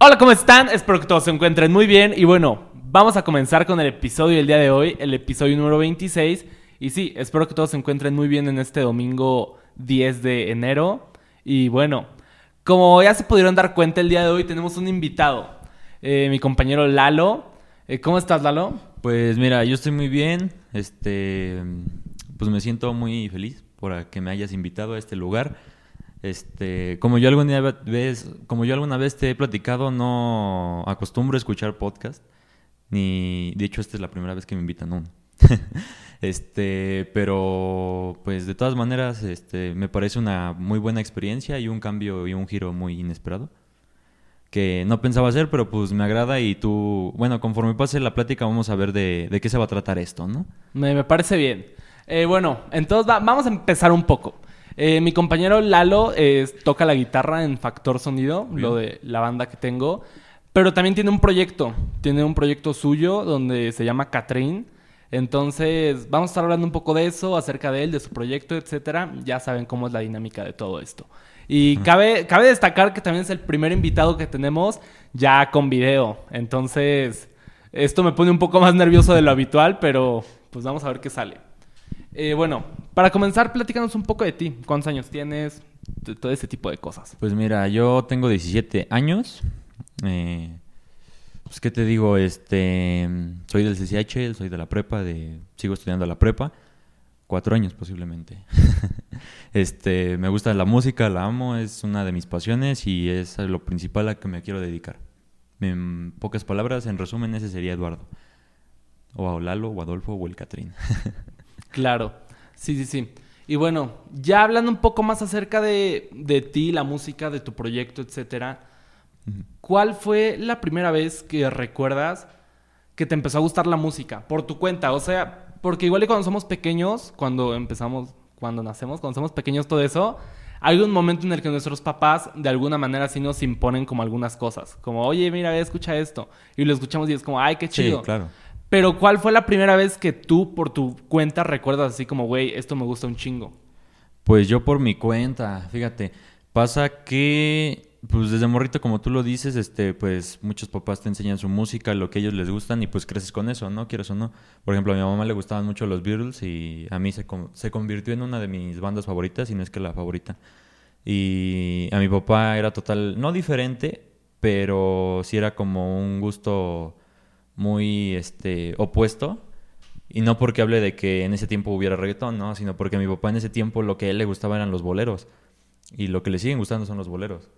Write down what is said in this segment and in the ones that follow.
Hola, ¿cómo están? Espero que todos se encuentren muy bien. Y bueno, vamos a comenzar con el episodio del día de hoy, el episodio número 26. Y sí, espero que todos se encuentren muy bien en este domingo 10 de enero. Y bueno, como ya se pudieron dar cuenta, el día de hoy tenemos un invitado, eh, mi compañero Lalo. Eh, ¿Cómo estás, Lalo? Pues mira, yo estoy muy bien. Este, pues me siento muy feliz por que me hayas invitado a este lugar. Este, como yo alguna vez, como yo alguna vez te he platicado, no acostumbro escuchar podcast. Ni, de hecho, esta es la primera vez que me invitan uno. este, pero pues de todas maneras, este, me parece una muy buena experiencia y un cambio y un giro muy inesperado que no pensaba hacer, pero pues me agrada y tú, bueno, conforme pase la plática vamos a ver de, qué se va a tratar esto, ¿no? Me, parece bien. Eh, bueno, entonces vamos a empezar un poco. Eh, mi compañero Lalo toca la guitarra en Factor Sonido, lo de la banda que tengo, pero también tiene un proyecto, tiene un proyecto suyo donde se llama Catherine. Entonces, vamos a estar hablando un poco de eso, acerca de él, de su proyecto, etcétera. Ya saben cómo es la dinámica de todo esto. Y cabe, cabe destacar que también es el primer invitado que tenemos ya con video. Entonces, esto me pone un poco más nervioso de lo habitual, pero pues vamos a ver qué sale. Eh, bueno, para comenzar, platícanos un poco de ti. ¿Cuántos años tienes? todo ese tipo de cosas. Pues mira, yo tengo 17 años. Eh, pues, ¿qué te digo? Este, soy del CCH, soy de la prepa, de, sigo estudiando la prepa. Cuatro años posiblemente. este, me gusta la música, la amo, es una de mis pasiones y es lo principal a que me quiero dedicar. En pocas palabras, en resumen, ese sería Eduardo. O a Lalo, o Adolfo, o el Catrín. claro, sí, sí, sí. Y bueno, ya hablando un poco más acerca de, de ti, la música, de tu proyecto, etcétera, ¿cuál fue la primera vez que recuerdas que te empezó a gustar la música? Por tu cuenta, o sea, porque igual y cuando somos pequeños, cuando empezamos, cuando nacemos, cuando somos pequeños, todo eso, hay un momento en el que nuestros papás de alguna manera sí nos imponen como algunas cosas. Como, oye, mira, escucha esto. Y lo escuchamos y es como, ay, qué chido. Sí, claro. Pero ¿cuál fue la primera vez que tú por tu cuenta recuerdas así como, güey, esto me gusta un chingo? Pues yo por mi cuenta, fíjate. Pasa que pues desde morrito, como tú lo dices, este, pues muchos papás te enseñan su música, lo que ellos les gustan y pues creces con eso, ¿no? Quieres o no. Por ejemplo, a mi mamá le gustaban mucho los Beatles y a mí se, se convirtió en una de mis bandas favoritas, y no es que la favorita. Y a mi papá era total, no diferente, pero sí era como un gusto muy este, opuesto. Y no porque hable de que en ese tiempo hubiera reggaetón, ¿no? Sino porque a mi papá en ese tiempo lo que a él le gustaba eran los boleros. Y lo que le siguen gustando son los boleros.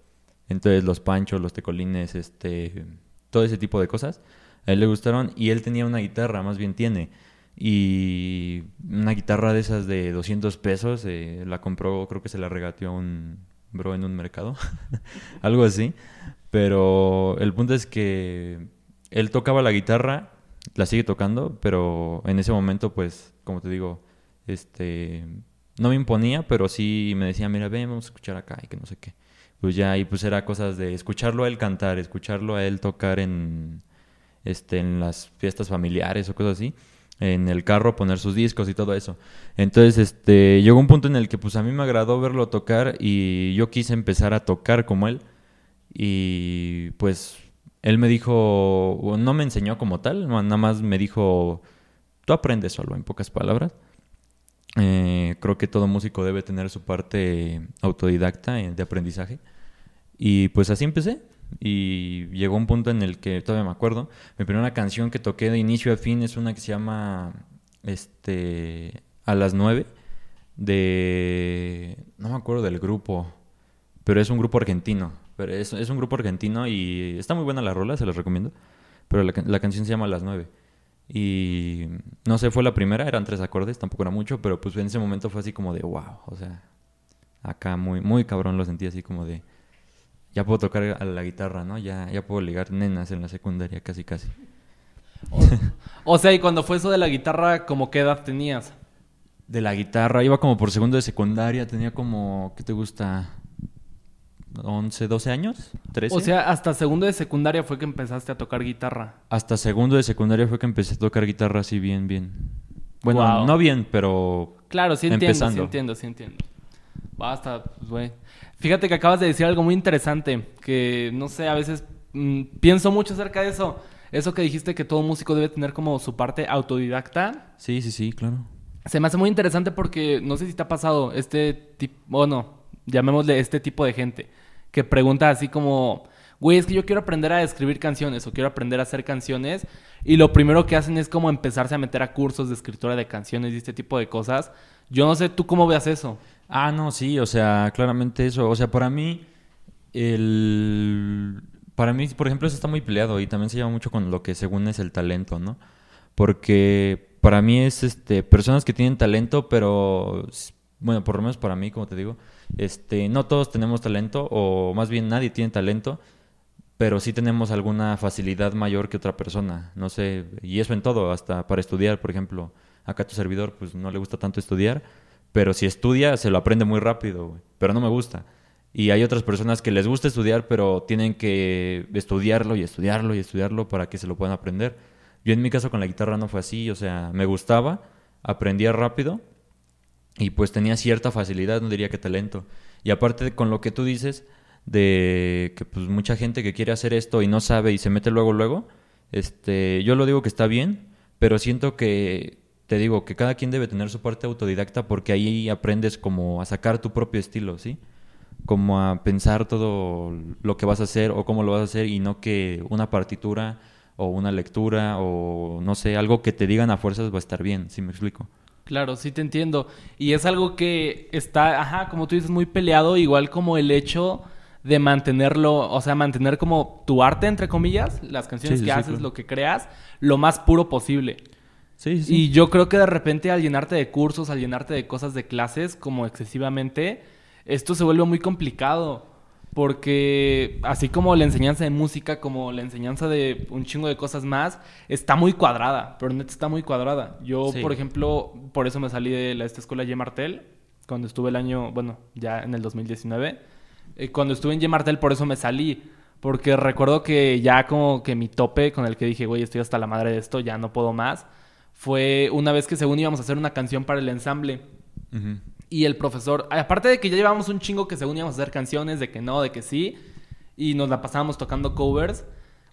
Entonces los panchos, los tecolines, este, todo ese tipo de cosas, a él le gustaron y él tenía una guitarra, más bien tiene. Y una guitarra de esas de 200 pesos, eh, la compró, creo que se la regateó un bro en un mercado, algo así. Pero el punto es que él tocaba la guitarra, la sigue tocando, pero en ese momento, pues, como te digo, este, no me imponía, pero sí me decía, mira, ven, vamos a escuchar acá y que no sé qué pues ya y pues era cosas de escucharlo a él cantar, escucharlo a él tocar en este en las fiestas familiares o cosas así, en el carro poner sus discos y todo eso. Entonces, este llegó un punto en el que pues a mí me agradó verlo tocar y yo quise empezar a tocar como él y pues él me dijo, no me enseñó como tal, nada más me dijo, tú aprendes solo, en pocas palabras. Eh, creo que todo músico debe tener su parte autodidacta de aprendizaje. Y pues así empecé. Y llegó un punto en el que todavía me acuerdo. Mi primera canción que toqué de inicio a fin es una que se llama este A las 9 de no me acuerdo del grupo, pero es un grupo argentino. Pero es, es un grupo argentino y está muy buena la rola, se los recomiendo. Pero la, la canción se llama las 9. Y no sé, fue la primera, eran tres acordes, tampoco era mucho, pero pues en ese momento fue así como de wow, o sea, acá muy, muy cabrón lo sentí así como de, ya puedo tocar a la guitarra, ¿no? Ya, ya puedo ligar nenas en la secundaria, casi, casi. O, sea, y cuando fue eso de la guitarra, ¿cómo qué edad tenías? De la guitarra, iba como por segundo de secundaria, tenía como, ¿qué te gusta? 11, 12 años, 13. O sea, hasta segundo de secundaria fue que empezaste a tocar guitarra. Hasta segundo de secundaria fue que empecé a tocar guitarra así bien, bien. Bueno, no bien, pero Claro, sí entiendo, sí entiendo, sí entiendo. Basta, pues güey. Fíjate que acabas de decir algo muy interesante, que no sé, a veces mm, pienso mucho acerca de eso. Eso que dijiste que todo músico debe tener como su parte autodidacta. Sí, sí, sí, claro. Se me hace muy interesante porque no sé si te ha pasado este tipo, bueno, llamémosle este tipo de gente, que pregunta así como, güey, es que yo quiero aprender a escribir canciones o quiero aprender a hacer canciones y lo primero que hacen es como empezarse a meter a cursos de escritura de canciones y este tipo de cosas. Yo no sé tú cómo veas eso. Ah, no, sí, o sea, claramente eso. O sea, para mí, el... Para mí, por ejemplo, eso está muy peleado y también se llama mucho con lo que según es el talento, ¿no? Porque para mí es, este, personas que tienen talento, pero, bueno, por lo menos para mí, como te digo, este, no todos tenemos talento, o más bien nadie tiene talento, pero sí tenemos alguna facilidad mayor que otra persona, no sé, y eso en todo, hasta para estudiar, por ejemplo, acá tu servidor, pues no le gusta tanto estudiar, pero si estudia, se lo aprende muy rápido. Pero no me gusta. Y hay otras personas que les gusta estudiar, pero tienen que estudiarlo y estudiarlo y estudiarlo para que se lo puedan aprender. Yo en mi caso con la guitarra no fue así, o sea, me gustaba, aprendía rápido y pues tenía cierta facilidad, no diría que talento. Y aparte con lo que tú dices de que pues mucha gente que quiere hacer esto y no sabe y se mete luego luego, este, yo lo digo que está bien, pero siento que te digo que cada quien debe tener su parte autodidacta porque ahí aprendes como a sacar tu propio estilo, ¿sí? Como a pensar todo lo que vas a hacer o cómo lo vas a hacer y no que una partitura o una lectura o no sé, algo que te digan a fuerzas va a estar bien, ¿sí me explico? Claro, sí te entiendo. Y es algo que está, ajá, como tú dices, muy peleado, igual como el hecho de mantenerlo, o sea, mantener como tu arte, entre comillas, las canciones que haces, lo que creas, lo más puro posible. Y yo creo que de repente al llenarte de cursos, al llenarte de cosas de clases como excesivamente, esto se vuelve muy complicado. Porque así como la enseñanza de música, como la enseñanza de un chingo de cosas más, está muy cuadrada, pero neta está muy cuadrada. Yo, por ejemplo, por eso me salí de la, esta escuela G. Martel, cuando estuve el año, bueno, ya en el 2019. Eh, cuando estuve en G. Martel, por eso me salí. Porque recuerdo que ya como que mi tope con el que dije, güey, estoy hasta la madre de esto, ya no puedo más fue una vez que según íbamos a hacer una canción para el ensamble. Y el profesor, aparte de que ya llevábamos un chingo que según íbamos a hacer canciones, de que no, de que sí, y nos la pasábamos tocando covers,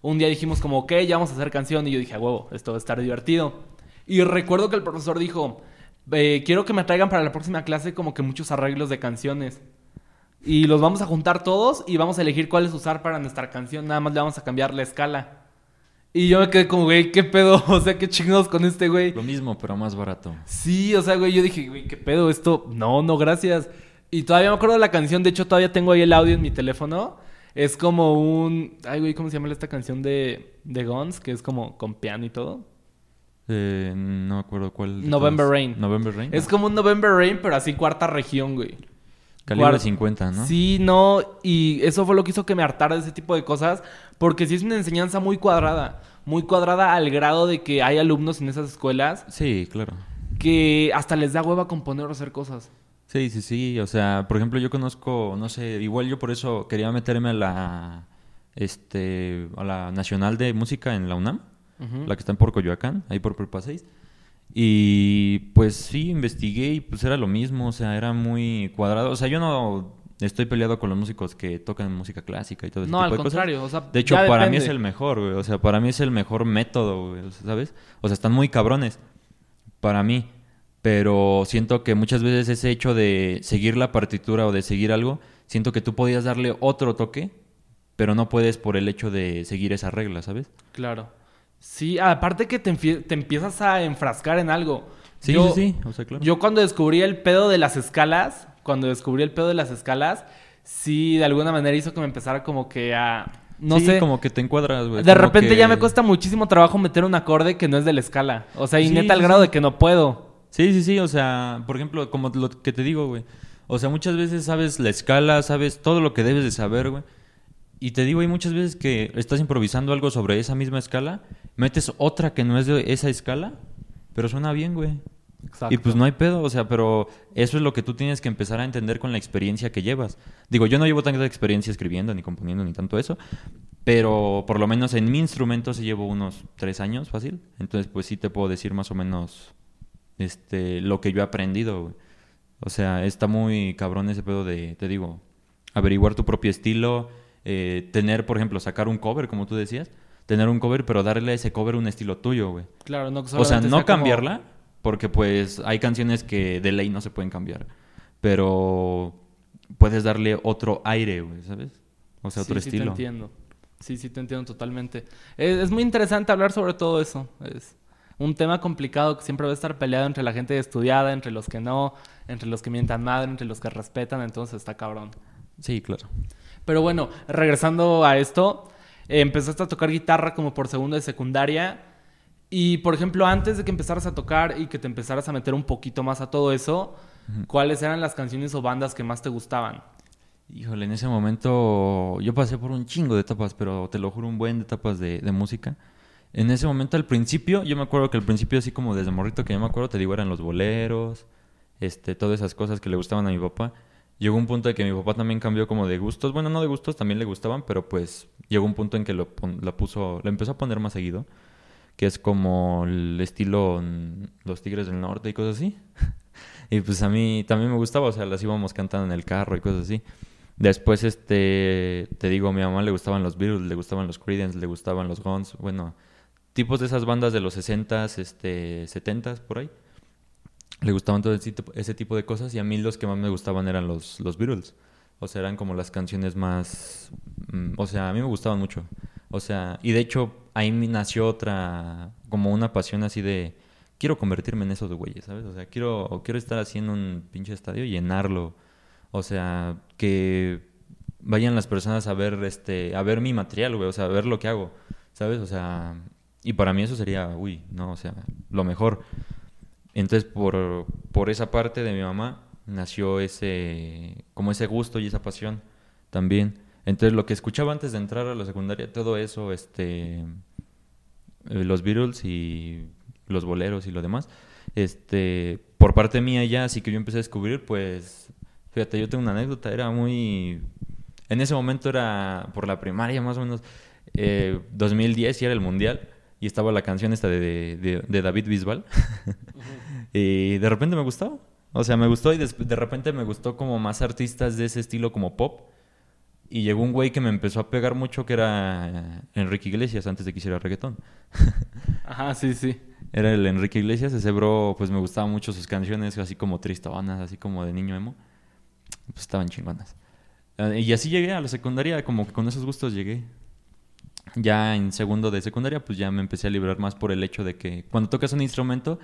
un día dijimos como, ok, ya vamos a hacer canción, y yo dije, a huevo, esto va a estar divertido. Y recuerdo que el profesor dijo, quiero que me traigan para la próxima clase como que muchos arreglos de canciones. Y los vamos a juntar todos y vamos a elegir cuáles usar para nuestra canción, nada más le vamos a cambiar la escala. Y yo me quedé como, güey, ¿qué pedo? O sea, qué chingados con este güey. Lo mismo, pero más barato. Sí, o sea, güey, yo dije, güey, ¿qué pedo? Esto, no, no, gracias. Y todavía me acuerdo de la canción, de hecho, todavía tengo ahí el audio en mi teléfono. Es como un. Ay, güey, ¿cómo se llama esta canción de, de Guns? Que es como con piano y todo. Eh, no me acuerdo cuál. November Rain. November Rain. Es como un November Rain, pero así cuarta región, güey. Calibre 50, ¿no? Sí, no, y eso fue lo que hizo que me hartara de ese tipo de cosas, porque sí es una enseñanza muy cuadrada, muy cuadrada al grado de que hay alumnos en esas escuelas. Sí, claro. Que hasta les da hueva componer o hacer cosas. Sí, sí, sí, o sea, por ejemplo, yo conozco, no sé, igual yo por eso quería meterme a la, este, a la Nacional de Música en la UNAM, la que está en por Coyoacán, ahí por Prepa 6. Y pues sí, investigué y pues era lo mismo, o sea, era muy cuadrado. O sea, yo no estoy peleado con los músicos que tocan música clásica y todo eso. No, al contrario, o sea, De hecho, para mí es el mejor, güey. O sea, para mí es el mejor método, güey, ¿sabes? O sea, están muy cabrones para mí. Pero siento que muchas veces ese hecho de seguir la partitura o de seguir algo, siento que tú podías darle otro toque, pero no puedes por el hecho de seguir esa regla, ¿sabes? Claro. Sí, aparte que te, te empiezas a enfrascar en algo. Sí, yo, sí, O sea, claro. Yo cuando descubrí el pedo de las escalas, cuando descubrí el pedo de las escalas, sí, de alguna manera hizo que me empezara como que a... No sé. como que te encuadras, güey. De repente ya me cuesta muchísimo trabajo meter un acorde que no es de la escala. O sea, y neta al grado de que no puedo. Sí, sí, sí. O sea, por ejemplo, como lo que te digo, güey. O sea, muchas veces sabes la escala, sabes todo lo que debes de saber, güey. Y te digo, hay muchas veces que estás improvisando algo sobre esa misma escala, metes otra que no es de esa escala, pero suena bien, güey. Exacto. Y pues no hay pedo, o sea, pero eso es lo que tú tienes que empezar a entender con la experiencia que llevas. Digo, yo no llevo tanta experiencia escribiendo, ni componiendo, ni tanto eso, pero por lo menos en mi instrumento se llevo unos tres años fácil. Entonces, pues sí te puedo decir más o menos este, lo que yo he aprendido, güey. O sea, está muy cabrón ese pedo de, te digo, averiguar tu propio estilo, eh, tener, por ejemplo, sacar un cover, como tú decías, tener un cover, pero darle a ese cover un estilo tuyo, güey. Claro, no O sea, no como- cambiarla, porque pues hay canciones que de ley no se pueden cambiar, pero puedes darle otro aire, güey, ¿sabes? O sea, otro sí, Sí, te estilo. entiendo. Sí, sí, te entiendo totalmente. Es, es muy interesante hablar sobre todo eso. Es un tema complicado que siempre va a estar peleado entre la gente estudiada, entre los que no, entre los que mientan madre, entre los que respetan, entonces está cabrón. Sí, claro. Pero bueno, regresando a esto, eh, empezaste a tocar guitarra como por segundo de secundaria. Y por ejemplo, antes de que empezaras a tocar y que te empezaras a meter un poquito más a todo eso, ¿cuáles eran las canciones o bandas que más te gustaban? Híjole, en ese momento yo pasé por un chingo de etapas, pero te lo juro, un buen de etapas de, de música. En ese momento, al principio, yo me acuerdo que al principio, así como desde morrito que yo me acuerdo, te digo, eran los boleros, este, todas esas cosas que le gustaban a mi papá. Llegó un punto de que mi papá también cambió como de gustos. Bueno, no de gustos, también le gustaban, pero pues llegó un punto en que lo, la puso, lo empezó a poner más seguido, que es como el estilo mm, Los Tigres del Norte y cosas así. y pues a mí también me gustaba, o sea, las íbamos cantando en el carro y cosas así. Después, este, te digo, a mi mamá le gustaban los Beatles, le gustaban los Creedence, le gustaban los Guns, bueno, tipos de esas bandas de los 60s, este, 70s, por ahí. Le gustaban todo ese tipo, de cosas y a mí los que más me gustaban eran los, los Beatles. O sea, eran como las canciones más... mm, o sea, a mí me gustaban mucho. O sea, y de hecho ahí nació otra, como una pasión así de... Quiero convertirme en esos güeyes, ¿sabes? O sea, quiero, quiero estar así en un pinche estadio y llenarlo. O sea, que vayan las personas a ver este a ver mi material, güey, o sea, a ver lo que hago, ¿sabes? O sea, y para mí eso sería, uy, no, o sea, lo mejor. Entonces, por, por esa parte de mi mamá nació ese como ese gusto y esa pasión también. Entonces, lo que escuchaba antes de entrar a la secundaria, todo eso, este los Beatles y los boleros y lo demás, este, por parte mía ya, así que yo empecé a descubrir, pues, fíjate, yo tengo una anécdota, era muy, en ese momento era por la primaria más o menos, eh, 2010 y era el mundial y estaba la canción esta de, de, de David Bisbal y de repente me gustó, o sea, me gustó y des- de repente me gustó como más artistas de ese estilo como pop. Y llegó un güey que me empezó a pegar mucho que era Enrique Iglesias antes de que hiciera reggaetón. Ajá, sí, sí. Era el Enrique Iglesias, ese bro, pues me gustaban mucho sus canciones, así como tristonas, así como de niño emo. Pues estaban chingonas. Eh, y así llegué a la secundaria, como que con esos gustos llegué. Ya en segundo de secundaria, pues ya me empecé a librar más por el hecho de que cuando tocas un instrumento,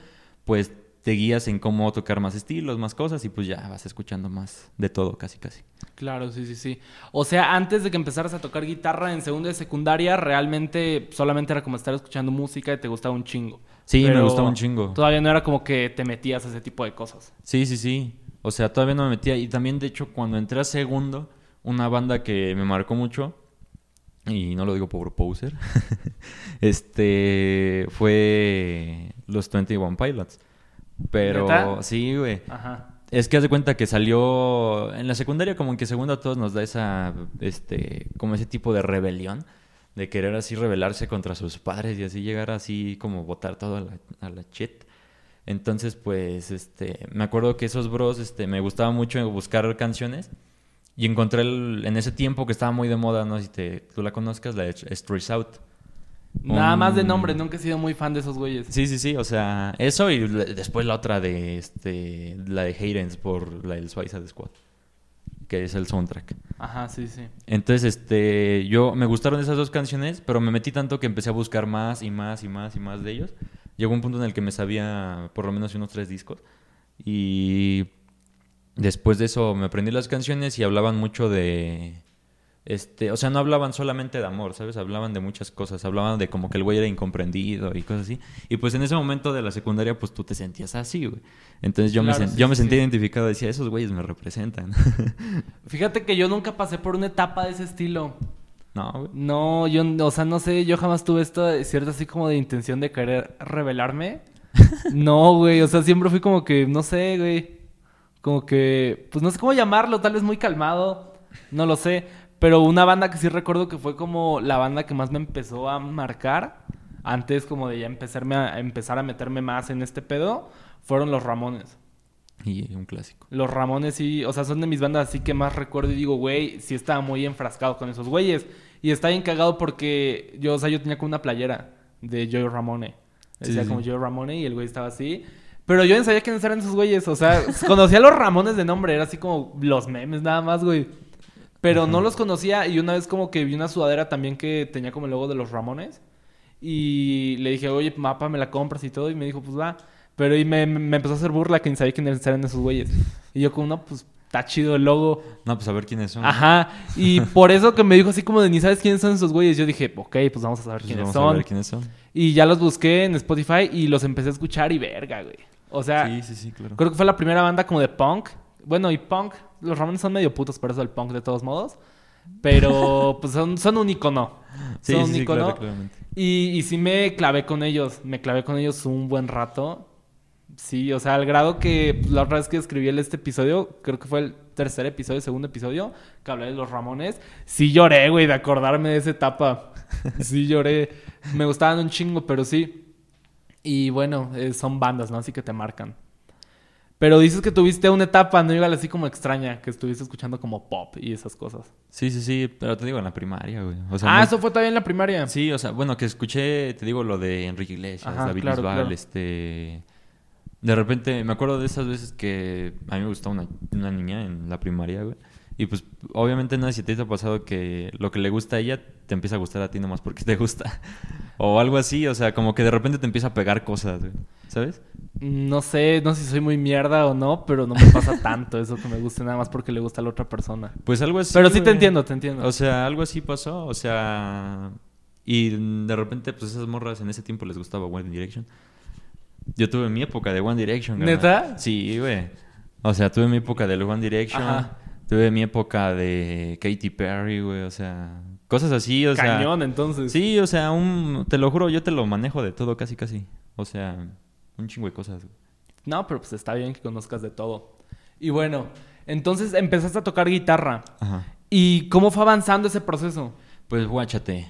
pues te guías en cómo tocar más estilos, más cosas, y pues ya vas escuchando más de todo, casi, casi. Claro, sí, sí, sí. O sea, antes de que empezaras a tocar guitarra en segundo de secundaria, realmente solamente era como estar escuchando música y te gustaba un chingo. Sí, me gustaba un chingo. Todavía no era como que te metías a ese tipo de cosas. Sí, sí, sí. O sea, todavía no me metía. Y también, de hecho, cuando entré a segundo, una banda que me marcó mucho, y no lo digo por poser, este, fue los 21 Pilots. Pero, ¿Neta? sí, güey. Ajá. Es que haz de cuenta que salió en la secundaria como en que segundo a todos nos da esa, este, como ese tipo de rebelión, de querer así rebelarse contra sus padres y así llegar así como botar todo a la, a la shit. Entonces, pues, este, me acuerdo que esos bros, este, me gustaba mucho buscar canciones y encontré el- en ese tiempo que estaba muy de moda, no sé si te, tú la conozcas, la de Stress Out. Nada Un- más de nombre, nunca he sido muy fan de esos güeyes. Sí, sí, sí, o sea, eso y después la otra de este la de Haydens por la del Suicide Squad, que es el soundtrack. Ajá, sí, sí. Entonces, este, yo me gustaron esas dos canciones, pero me metí tanto que empecé a buscar más y más y más y más de ellos. Llegó un punto en el que me sabía por lo menos unos tres discos y después de eso me aprendí las canciones y hablaban mucho de este, o sea, no hablaban solamente de amor, ¿sabes? Hablaban de muchas cosas, hablaban de como que el güey era incomprendido y cosas así. Y pues en ese momento de la secundaria, pues tú te sentías así, güey. Entonces yo me, Claro, sí, yo me sí, sentía sí. identificado, decía, esos güeyes me representan. Fíjate que yo nunca pasé por una etapa de ese estilo. no, güey. No, yo, o sea, no sé, yo jamás tuve esta cierta así como de intención de querer revelarme. No, güey, o sea, siempre fui como que, no sé, güey. Como que, pues no sé cómo llamarlo, tal vez muy calmado, no lo sé. Pero una banda que sí recuerdo que fue como la banda que más me empezó a marcar, antes como de ya empezarme a, a empezar a meterme más en este pedo, fueron los Ramones. Y un clásico. Los Ramones sí, o sea, son de mis bandas así que más recuerdo y digo, güey, sí estaba muy enfrascado con esos güeyes. Y está bien cagado porque yo, o sea, yo tenía como una playera de Joey Ramone. Decía sí, como sí. Joey Ramone y el güey estaba así. Pero yo no sabía quiénes eran esos güeyes. O sea, conocía a los Ramones de nombre. Era así como los memes nada más, güey. Pero no los conocía y una vez como que vi una sudadera también que tenía como el logo de los Ramones. Y le dije, oye, mapa, me la compras y todo. Y me dijo, pues va. Pero y me, me empezó a hacer burla que ni sabía quiénes eran esos güeyes. Y yo como, no, pues está chido el logo. No, pues a ver quiénes son. Ajá. Y por eso que me dijo así como de ni sabes quiénes son esos güeyes. Yo dije, ok, pues vamos a saber Pues quiénes vamos son. a ver quiénes son. Y ya los busqué en Spotify y los empecé a escuchar y verga, güey. O sea, Sí, sí, sí, claro. creo que fue la primera banda como de punk. Bueno, y punk, los Ramones son medio putos por eso el punk de todos modos. Pero pues son, son un icono. Sí, son sí, un sí, icono. claro. Y, y sí me clavé con ellos. Me clavé con ellos un buen rato. Sí, o sea, al grado que pues, la otra vez que escribí este episodio, creo que fue el tercer episodio, segundo episodio, que hablé de los Ramones. Sí lloré, güey, de acordarme de esa etapa. Sí lloré. Me gustaban un chingo, pero sí. Y bueno, eh, son bandas, ¿no? Así que te marcan. Pero dices que tuviste una etapa, ¿no? Igual así como extraña, que estuviste escuchando como pop y esas cosas. Sí, sí, sí, pero te digo en la primaria, güey. O sea, ah, eso fue también en la primaria. Sí, o sea, bueno, que escuché, te digo, lo de Enrique Iglesias, Ajá, David claro, Bisbal, claro. este... De repente, me acuerdo de esas veces que a mí me gustaba una, una niña en la primaria, güey. Y pues, obviamente, no sé si te ha pasado que lo que le gusta a ella te empieza a gustar a ti nomás porque te gusta. O algo así, o sea, como que de repente te empieza a pegar cosas, güey. ¿Sabes? No sé, no sé si soy muy mierda o no, pero no me pasa tanto eso que me guste nada más porque le gusta a la otra persona. Pues algo así. pero sí te güey. entiendo, te entiendo. O sea, algo así pasó, o sea... Y de repente, pues esas morras en ese tiempo les gustaba One Direction. Yo tuve mi época de One Direction. carnal. ¿Neta? Sí, güey. O sea, tuve mi época del One Direction. Ajá. Tuve mi época de Katy Perry, güey. O sea, cosas así, o sea... Cañón, entonces. Sí, o sea, un... Te lo juro, yo te lo manejo de todo casi, casi. O sea, un chingo de cosas. No, pero pues está bien que conozcas de todo. Y bueno, entonces empezaste a tocar guitarra. Ajá. ¿Y cómo fue avanzando ese proceso? Pues guáchate.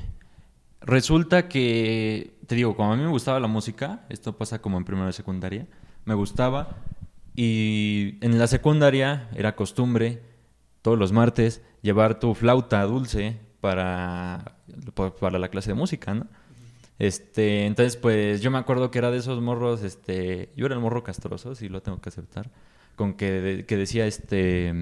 Resulta que, te digo, como a mí me gustaba la música, esto pasa como en primero de secundaria, me gustaba y en la secundaria era costumbre todos los martes llevar tu flauta dulce para, para la clase de música, ¿no? Este, entonces pues yo me acuerdo que era de esos morros, este, yo era el morro castroso, sí lo tengo que aceptar, con que, de- que decía, este,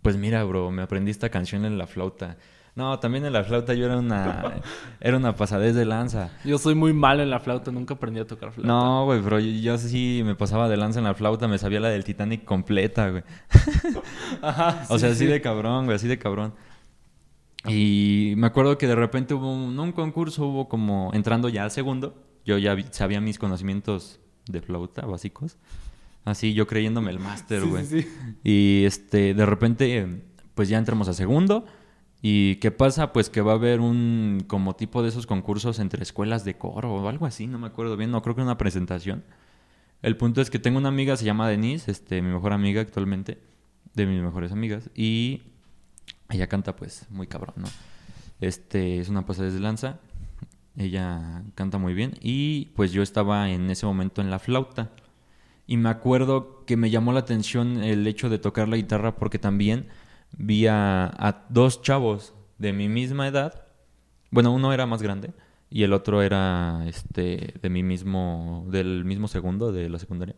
pues mira, bro, me aprendí esta canción en la flauta. No, también en la flauta yo era una, era una pasadez de lanza. Yo soy muy malo en la flauta, nunca aprendí a tocar flauta. No, güey, bro, yo, yo sí me pasaba de lanza en la flauta, me sabía la del Titanic completa, güey. Ajá. O sí, sea, así sí. de cabrón, güey, así de cabrón. Y me acuerdo que de repente hubo un, un concurso, hubo como entrando ya al segundo. Yo ya sabía mis conocimientos de flauta básicos. Así yo creyéndome el máster, güey. sí, sí. Y este, de repente, pues ya entramos a segundo. ¿Y qué pasa? Pues que va a haber un como tipo de esos concursos entre escuelas de coro o algo así, no me acuerdo bien, no creo que una presentación. El punto es que tengo una amiga, se llama Denise, este, mi mejor amiga actualmente, de mis mejores amigas, y ella canta pues muy cabrón, ¿no? Este, es una pasada de lanza, ella canta muy bien, y pues yo estaba en ese momento en la flauta. Y me acuerdo que me llamó la atención el hecho de tocar la guitarra porque también vi a, a dos chavos de mi misma edad. Bueno, uno era más grande y el otro era este de mi mismo del mismo segundo de la secundaria.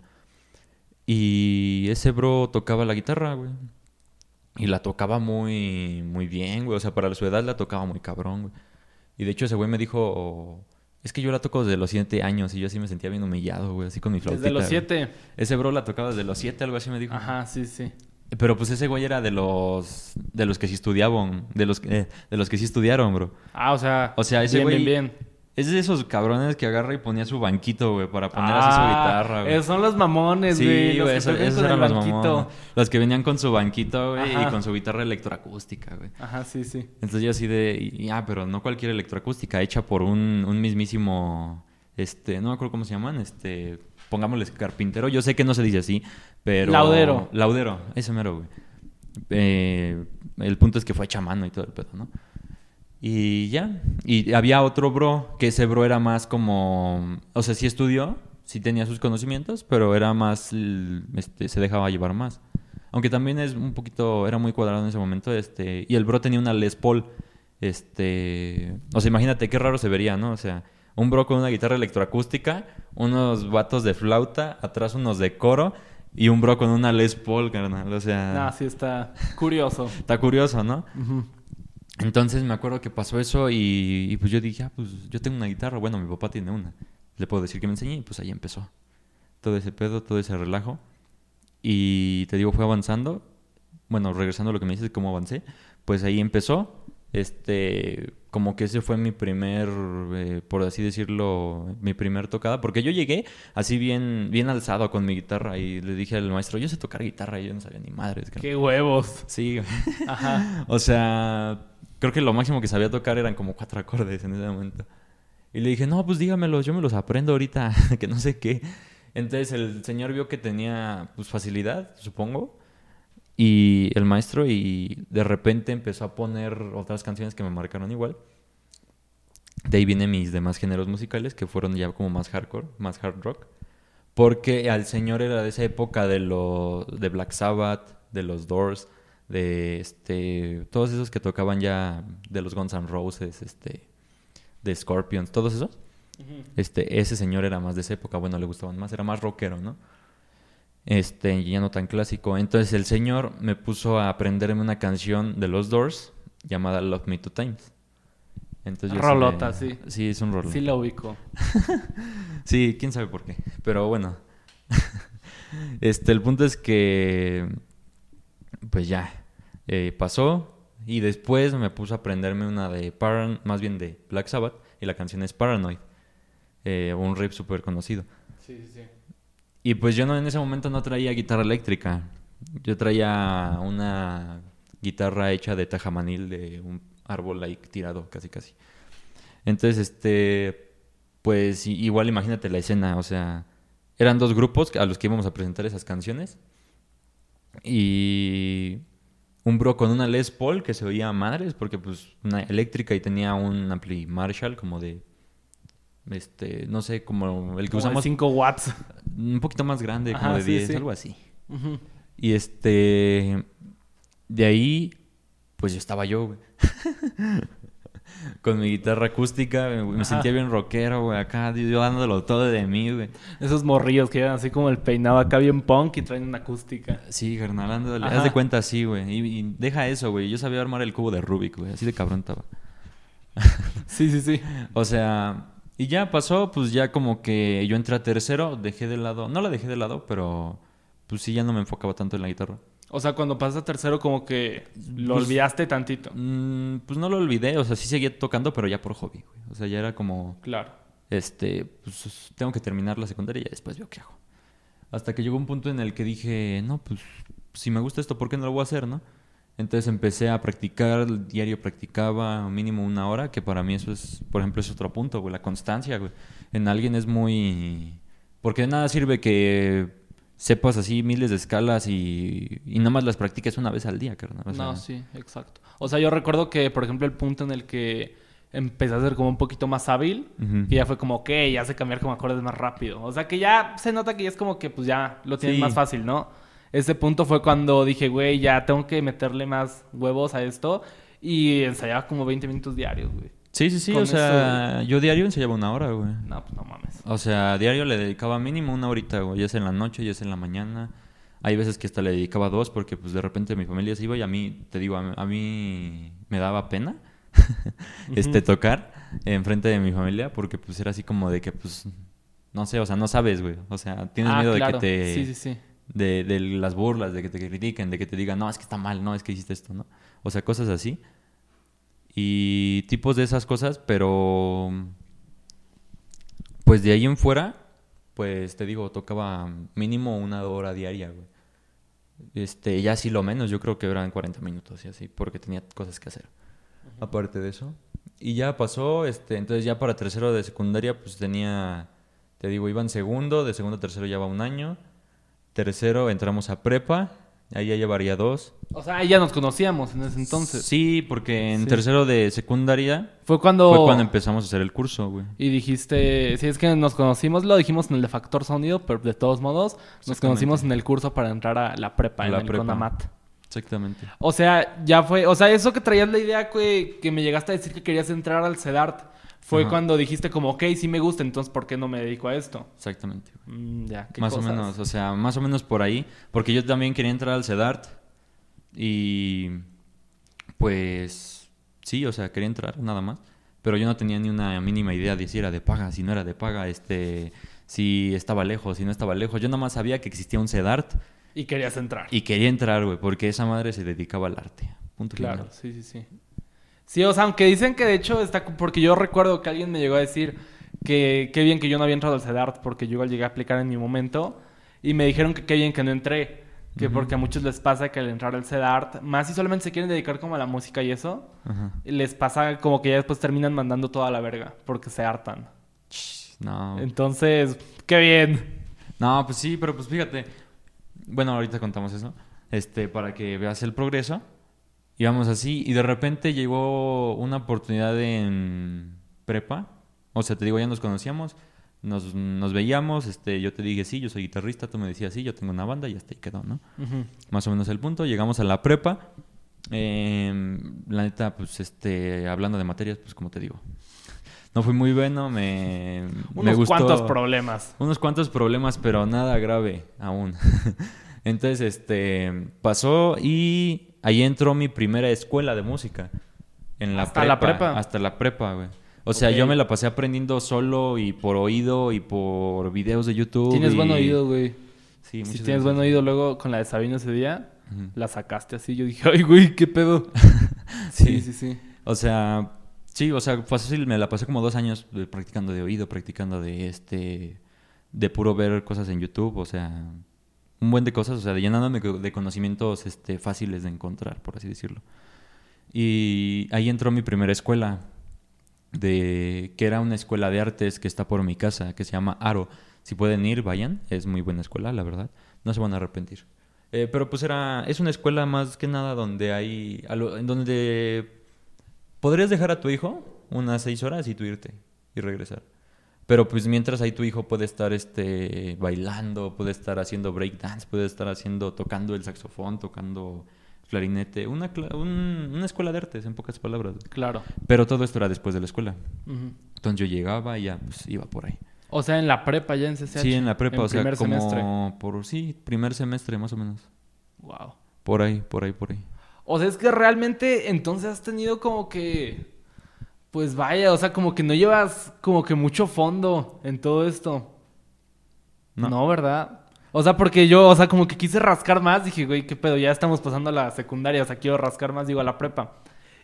Y ese bro tocaba la guitarra, güey. Y la tocaba muy muy bien, güey, o sea, para su edad la tocaba muy cabrón, güey. Y de hecho ese güey me dijo, es que yo la toco desde los siete años y yo así me sentía bien humillado, güey, así con mi flautita. Desde los güey. siete. Ese bro la tocaba desde los siete, algo así me dijo. Ajá, sí, sí. Pero pues ese güey era de los de los que sí estudiaban, de los eh, de los que sí estudiaron, bro. Ah, o sea. O sea, ese bien, güey bien, bien. Es de esos cabrones que agarra y ponía su banquito, güey, para poner así su Ah, guitarra, güey. son los mamones, güey. Sí, los güey, esos, esos eran los mamones. Los que venían con su banquito, güey, y con su guitarra electroacústica, güey. Ajá, sí, sí. Entonces yo así de, y- ah, pero no cualquier electroacústica, hecha por un, un mismísimo, este, no me acuerdo cómo se llaman, este, pongámosles carpintero. Yo sé que no se dice así, pero... Laudero. Laudero, ese mero, güey. Eh, el punto es que fue hecha a mano y todo el pedo, ¿no? Y ya. Y había otro bro, que ese bro era más como, o sea, sí estudió, sí tenía sus conocimientos, pero era más, este, se dejaba llevar más. Aunque también es un poquito, era muy cuadrado en ese momento, este, y el bro tenía una Les Paul, este, o sea, imagínate qué raro se vería, ¿no? O sea, un bro con una guitarra electroacústica, unos vatos de flauta, atrás unos de coro, y un bro con una Les Paul, carnal, o sea, Ah, sí, está curioso. está curioso, ¿no? Ujú. Entonces me acuerdo que pasó eso y, pues yo dije, ah, pues yo tengo una guitarra, bueno, mi papá tiene una. Le puedo decir que me enseñe y pues ahí empezó. Todo ese pedo, todo ese relajo. Y te digo, fue avanzando. Bueno, regresando a lo que me dices, cómo avancé. Pues ahí empezó. Este, como que ese fue mi primer, eh, por así decirlo, mi primer tocada. Porque yo llegué así bien, bien alzado con mi guitarra y le dije al maestro, yo sé tocar guitarra y yo no sabía ni madres. cabrón". Qué huevos. Sí, Ajá. o sea, creo que lo máximo que sabía tocar eran como cuatro acordes en ese momento. Y le dije, no, pues dígamelos, yo me los aprendo ahorita, que no sé qué. Entonces el señor vio que tenía pues facilidad, supongo, y el maestro, y de repente empezó a poner otras canciones que me marcaron igual. De ahí vienen mis demás géneros musicales, que fueron ya como más hardcore, más hard rock. Porque al señor era de esa época de, lo, de Black Sabbath, de los Doors, de este, todos esos que tocaban ya de los Guns N' Roses, este, de Scorpions, todos esos. Este, ese señor era más de esa época, bueno, le gustaban más, era más rockero, ¿no? Este, ya no tan clásico. Entonces el señor me puso a aprenderme una canción de los Doors llamada Love Me Two Times. Entonces sí Rolota, me- sí. Sí, es un rollo. Sí la ubico. Sí, quién sabe por qué. Pero bueno. este, el punto es que. Pues ya. eh, pasó. Y después me puse a aprenderme una de Paran, más bien de Black Sabbath. Y la canción es Paranoid. eh, un riff súper conocido. Sí, sí, sí. Y pues yo no en ese momento no traía guitarra eléctrica. Yo traía una guitarra hecha de tajamanil de un árbol ahí tirado, casi casi. Entonces, este, pues igual imagínate la escena, o sea, eran dos grupos a los que íbamos a presentar esas canciones. Y un bro con una Les Paul que se oía madres, porque pues una eléctrica y tenía un ampli Marshall como de, este, no sé, como el que Como usamos 5 watts. un poquito más grande, como de sí, 10, sí. algo así. Y este. De ahí, pues yo estaba yo, güey. Con mi guitarra acústica, me, me sentía bien rockero, güey. Acá, yo dándolo todo de mí, güey. Esos morrillos que llevan así como el peinado acá bien punk y traen una acústica. Sí, carnal, ándale. Haz de cuenta así, güey. Y, y deja eso, güey. Yo sabía armar el cubo de Rubik, güey. Así de cabrón estaba. Sí, sí, sí. O sea, y ya pasó, pues ya como que yo entré a tercero, dejé de lado. No la dejé de lado, pero pues sí, ya no me enfocaba tanto en la guitarra. O sea, cuando pasas a tercero como que lo Pues- olvidaste tantito. Mm, pues no lo olvidé, o sea, sí seguía tocando, pero ya por hobby, güey. O sea, ya era como, Claro. este, pues tengo que terminar la secundaria y ya después veo qué hago. Hasta que llegó un punto en el que dije, no, pues si me gusta esto, ¿por qué no lo voy a hacer, no? Entonces empecé a practicar, diario practicaba mínimo una hora, que para mí eso es, por ejemplo, es otro punto, güey, la constancia, güey. En alguien es muy... Porque de nada sirve que sepas así miles de escalas y, y nada más las practiques una vez al día, carnal. o sea, no, sí, exacto. O sea, yo recuerdo que, por ejemplo, el punto en el que empecé a ser como un poquito más hábil, Ujú. que ya fue como, ok, ya sé cambiar como acordes más rápido. O sea, que ya se nota que ya es como que pues ya lo tienes Sí. más fácil, ¿no? Ese punto fue cuando dije, güey, ya tengo que meterle más huevos a esto. Y ensayaba como 20 minutos diarios, güey. Sí, sí, sí, Con o sea, yo diario ensayaba una hora, güey. No, pues no mames. O sea, diario le dedicaba mínimo una horita, güey. Ya sea en la noche, ya sea en la mañana. Hay veces que hasta le dedicaba dos porque pues de repente mi familia se iba y a mí, te digo, a, mí- a mí me daba pena este tocar enfrente de mi familia porque pues era así como de que pues no sé, o sea, no sabes, güey. O sea, tienes Ah, miedo claro. de que te Sí, sí, sí. De, de las burlas, de que te critiquen, de que te digan, no, es que está mal, no, es que hiciste esto, ¿no? O sea, cosas así. Y tipos de esas cosas, pero pues de ahí en fuera, pues te digo, tocaba mínimo una hora diaria, güey. Este, ya sí lo menos, yo creo que eran 40 minutos y así, porque tenía cosas que hacer. Aparte de eso. Y ya pasó, este, entonces ya para tercero de secundaria, pues tenía, te digo, iba en segundo, de segundo a tercero ya va un año. Tercero entramos a prepa Ahí ya llevaría dos. O sea, ahí ya nos conocíamos en ese entonces. Sí, porque en Sí. tercero de secundaria Fue cuando... fue cuando empezamos a hacer el curso, güey. Y dijiste, si es que nos conocimos, lo dijimos en el de Factor Sonido, pero de todos modos, nos conocimos en el curso para entrar a la prepa, A en la el prepa. CONAMAT. Exactamente. O sea, ya fue, o sea, eso que traías la idea que, que me llegaste a decir que querías entrar al CEDART, fue Ajá. cuando dijiste como, ok, sí me gusta, entonces ¿por qué no me dedico a esto? Exactamente. Mm, ya, qué Más cosas. o menos, o sea, más o menos por ahí. Porque yo también quería entrar al CEDART. Y pues sí, o sea, quería entrar nada más. Pero yo no tenía ni una mínima idea de si era de paga, si no era de paga, este, si estaba lejos, si no estaba lejos. Yo nada más sabía que existía un CEDART Y querías entrar. y quería entrar, güey, porque esa madre se dedicaba al arte. Punto Claro, final. sí, sí, sí. Sí, o sea, aunque dicen que de hecho está... Porque yo recuerdo que alguien me llegó a decir que qué bien que yo no había entrado al CEDART porque yo igual llegué a aplicar en mi momento y me dijeron que qué bien que no entré. Que porque a muchos les pasa que al entrar al CEDART, más si solamente se quieren dedicar como a la música y eso, les pasa como que ya después terminan mandando toda la verga porque se hartan. No. Entonces, qué bien. No, pues sí, pero pues fíjate. Bueno, ahorita contamos eso. Este, para que veas el progreso. Íbamos así y de repente llegó una oportunidad en prepa. O sea, te digo, ya nos conocíamos, nos, nos veíamos, este, yo te dije, sí, yo soy guitarrista, tú me decías, sí, yo tengo una banda y hasta ahí quedó, ¿no? Más o menos el punto. Llegamos a la prepa. Eh, la neta, pues, este, hablando de materias, pues, como te digo, no fui muy bueno, me, me Unos gustó. cuantos problemas. Unos cuantos problemas, pero nada grave aún. Entonces, este, pasó y ahí entró mi primera escuela de música. En la Hasta la prepa. Hasta la prepa, güey. O sea, yo me la pasé aprendiendo solo y por oído y por videos de YouTube. Tienes y- buen oído, güey. Sí, Si tienes gracias. buen oído, luego con la de Sabino ese día, la sacaste así. Yo dije, ay, güey, qué pedo. sí, sí, sí. O sea, sí, o sea, fácil, me la pasé como dos años eh, practicando de oído, practicando de este, de puro ver cosas en YouTube, o sea, un buen de cosas, o sea, llenándome de conocimientos este, fáciles de encontrar, por así decirlo. Y ahí entró mi primera escuela, de que era una escuela de artes que está por mi casa, que se llama Aro. Si pueden ir, vayan, es muy buena escuela, la verdad, no se van a arrepentir. Eh, pero pues era, es una escuela más que nada donde hay, en donde podrías dejar a tu hijo unas seis horas y tú irte y regresar. Pero pues mientras ahí tu hijo puede estar este, bailando, puede estar haciendo breakdance, puede estar haciendo, tocando el saxofón, tocando clarinete, una, un- una escuela de artes, en pocas palabras. Claro. Pero todo esto era después de la escuela. Entonces yo llegaba y ya pues iba por ahí. O sea, en la prepa ya en CCH. Sí, en la prepa, o sea, primer como semestre. por sí, primer semestre más o menos. Wow. Por ahí, por ahí, por ahí. O sea, es que realmente entonces has tenido como que. Pues vaya, o sea, como que no llevas como que mucho fondo en todo esto. No. No, ¿verdad? O sea, porque yo, o sea, como que quise rascar más. Dije, güey, qué pedo, ya estamos pasando a la secundaria. O sea, quiero rascar más, digo, a la prepa.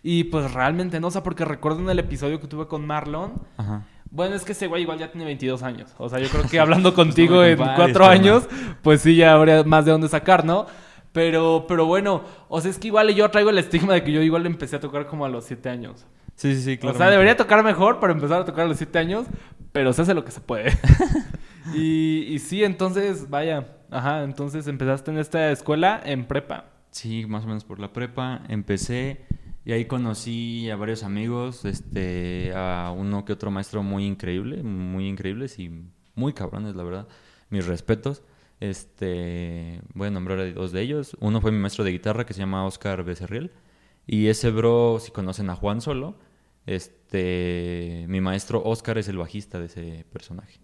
Y pues realmente no, o sea, porque recuerdo en el episodio que tuve con Marlon. Ajá. Bueno, es que ese güey igual ya tiene 22 años. O sea, yo creo que hablando contigo en cuatro años, pues sí, ya habría más de dónde sacar, ¿no? Pero, pero bueno, o sea, es que igual yo traigo el estigma de que yo igual empecé a tocar como a los 7 años. Sí, sí, sí, claro. O sea, debería tocar mejor para empezar a tocar a los 7 años, pero se hace lo que se puede. y, y sí, entonces, vaya, ajá, entonces empezaste en esta escuela en prepa. Sí, más o menos por la prepa. Empecé y ahí conocí a varios amigos, este, a uno que otro maestro muy increíble, muy increíbles y muy cabrones, la verdad. Mis respetos. Este, voy a nombrar a dos de ellos. Uno fue mi maestro de guitarra que se llama Oscar Becerriel. Y ese bro, si conocen a Juan Solo, este, mi maestro Oscar es el bajista de ese personaje,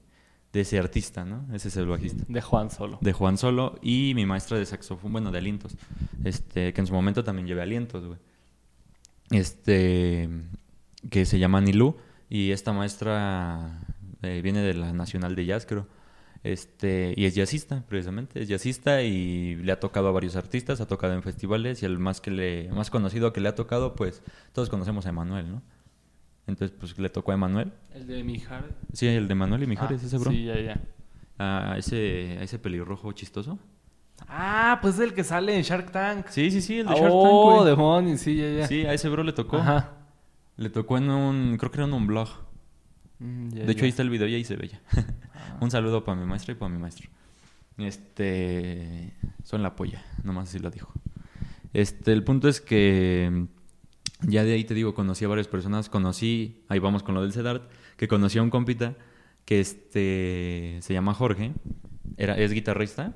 de ese artista, ¿no? Ese es el bajista De Juan Solo. de Juan Solo y mi maestra de saxofón, bueno, de alientos, este, que en su momento también llevé alientos, güey. Este, que se llama Nilú y esta maestra eh, viene de la Nacional de Jazz, creo. Este, y es jazzista, precisamente, es jazzista y le ha tocado a varios artistas, ha tocado en festivales y el más que le más conocido que le ha tocado, pues todos conocemos a Emanuel, ¿no? Entonces, pues le tocó a Emanuel. El de Mijares. Sí, el de Manuel y Mijares, Ah, ese bro. Sí, ya, ya. A ese, a ese pelirrojo chistoso. Ah, pues es el que sale en Shark Tank. Sí, sí, sí, el de Shark Tank, oh, güey. demonios, sí, ya, ya. Sí, a ese bro le tocó. Ajá. Le tocó en un, creo que era en un blog. Mm, ya, de hecho, ya. ahí está el video y ahí se veía. un saludo para mi maestra y para mi maestro. Este. Son la polla, nomás así lo dijo. Este, el punto es que. Ya de ahí te digo, conocí a varias personas. Conocí, ahí vamos con lo del CEDART, que conocí a un compita que este se llama Jorge. Era, es guitarrista.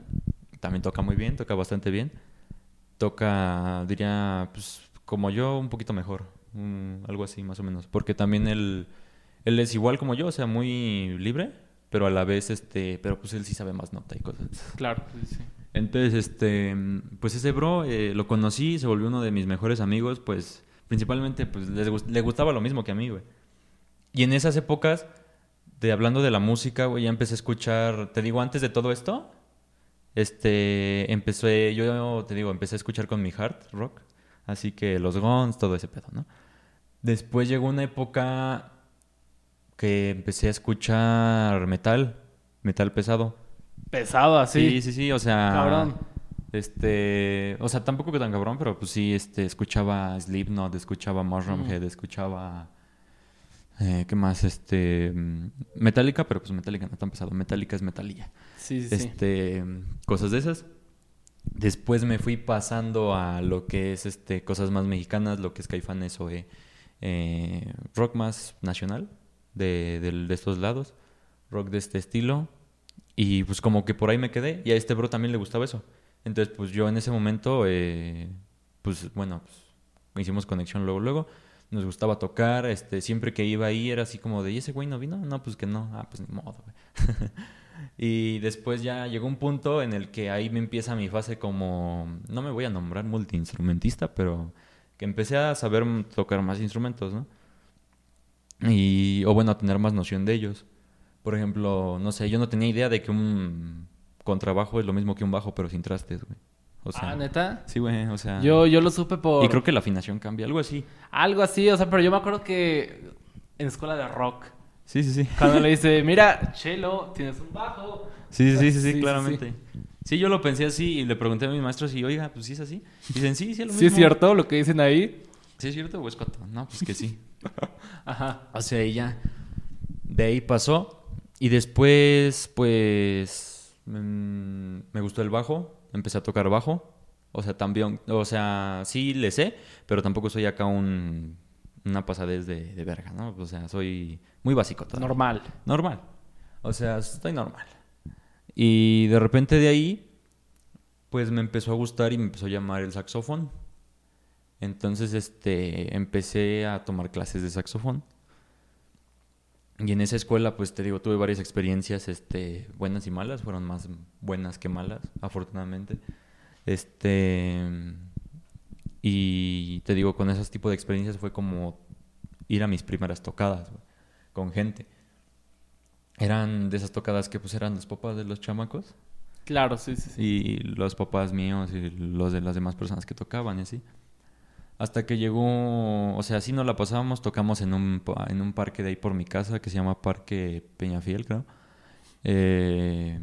También toca muy bien, toca bastante bien. Toca, diría, pues como yo, un poquito mejor. un- algo así, más o menos. Porque también él, él es igual como yo, o sea, muy libre, pero a la vez, este, pero pues él sí sabe más nota y cosas. Claro, sí, sí. Entonces, este, pues ese bro eh, lo conocí, se volvió uno de mis mejores amigos, pues principalmente pues les gust- le gustaba lo mismo que a mí, güey. Y en esas épocas, de hablando de la música, güey, ya empecé a escuchar, te digo, antes de todo esto, este, empecé, yo te digo, empecé a escuchar con mi hard rock, así que los Guns, todo ese pedo, ¿no? Después llegó una época que empecé a escuchar metal, metal pesado. Pesado así. Sí, sí, sí, o sea. Cabrón. Este. O sea, tampoco que tan cabrón, pero pues sí, este, escuchaba Slipknot, escuchaba Mushroomhead, escuchaba. eh, ¿Qué más? Este. mm, Metallica, pero pues Metallica no tan pesado. Metallica es metalilla. Sí, sí. Este. mm, Cosas de esas. Después me fui pasando a lo que es este cosas más mexicanas, lo que es Caifanes o eh, rock más nacional de, del- de estos lados, rock de este estilo. Y pues como que por ahí me quedé y a este bro también le gustaba eso. Entonces pues yo en ese momento, eh, pues bueno, pues, hicimos conexión luego, luego. Nos gustaba tocar, este, siempre que iba ahí era así como de, ¿y ese güey no vino? No, pues que no. Ah, pues ni modo, güey. y después ya llegó un punto en el que ahí me empieza mi fase como, no me voy a nombrar multiinstrumentista, pero que empecé a saber tocar más instrumentos, ¿no? Y, o bueno, a tener más noción de ellos. Por ejemplo, no sé, yo no tenía idea de que un contrabajo es lo mismo que un bajo, pero sin trastes, güey. O sea, ah, ¿neta? sí, güey, o sea... Yo, yo lo supe por... Y creo que la afinación cambia, algo así. Algo así, o sea, pero yo me acuerdo que en escuela de rock, Sí, sí, sí. cuando le dice, mira, Chelo, tienes un bajo. Sí, sí, sí, sí, Sí, claramente. Sí, yo lo pensé así y le pregunté a mis maestros y, oiga, pues sí es así. Dicen, sí, sí, es lo Sí es mismo. cierto lo que dicen ahí. ¿Sí es cierto o es? No, pues que sí. Ajá. O sea, y ya. De ahí pasó. Y después, pues. Mm, me gustó el bajo. Empecé a tocar bajo. O sea, también. O sea, sí le sé, pero tampoco soy acá un. Una pasadez de, de verga, ¿no? O sea, soy muy básico todavía. Normal. Normal. O sea, estoy normal. Y de repente de ahí, pues me empezó a gustar y me empezó a llamar el saxofón. Entonces, este, empecé a tomar clases de saxofón. Y en esa escuela, pues te digo, tuve varias experiencias, este, buenas y malas. Fueron más buenas que malas, afortunadamente. Este, y te digo, con esos tipos de experiencias fue como ir a mis primeras tocadas, güey, con gente. Eran de esas tocadas que pues eran los papás de los chamacos Claro, sí, sí, sí. y los papás míos y los de las demás personas que tocaban y así. Hasta que llegó, o sea, así nos la pasábamos, tocamos en un, en un parque de ahí por mi casa que se llama Parque Peñafiel, creo. Eh,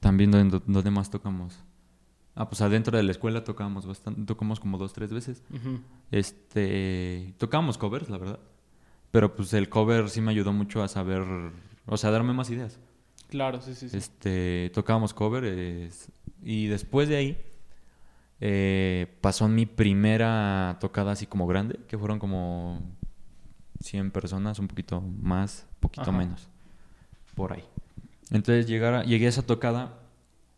también, ¿dónde, dónde más tocamos? Ah, pues adentro de la escuela tocábamos bastante, tocamos como dos, tres veces. Este, tocábamos covers, la verdad. Pero pues el cover sí me ayudó mucho a saber, o sea, a darme más ideas. Claro, sí, sí, sí. Este, tocábamos cover es- y después de ahí eh, pasó mi primera tocada así como grande, que fueron como 100 personas, un poquito más, poquito Ajá. menos, por ahí. Entonces llegara, llegué a esa tocada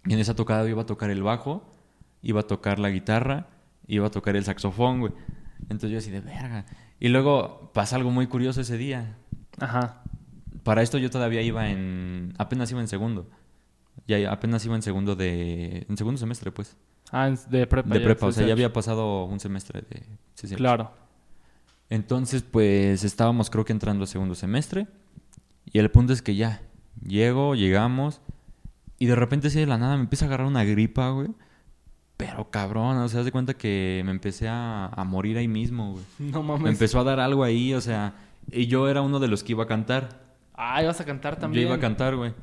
y en esa tocada iba a tocar el bajo, iba a tocar la guitarra, iba a tocar el saxofón, güey. Entonces yo así de verga. Y luego pasa algo muy curioso ese día Ajá. para esto yo todavía iba en apenas iba en segundo ya apenas iba en segundo de en segundo semestre pues Ah, de prepa. de ya, prepa o sea ya había pasado un semestre de CCH. Claro. entonces pues estábamos creo que entrando a segundo semestre y el punto es que ya llego llegamos y de repente así de la nada me empieza a agarrar una gripa güey pero cabrón o sea haz de cuenta que me empecé a, a morir ahí mismo güey No me mames. empezó a dar algo ahí o sea y yo era uno de los que iba a cantar Ah, ibas a cantar también. Yo iba a cantar, güey.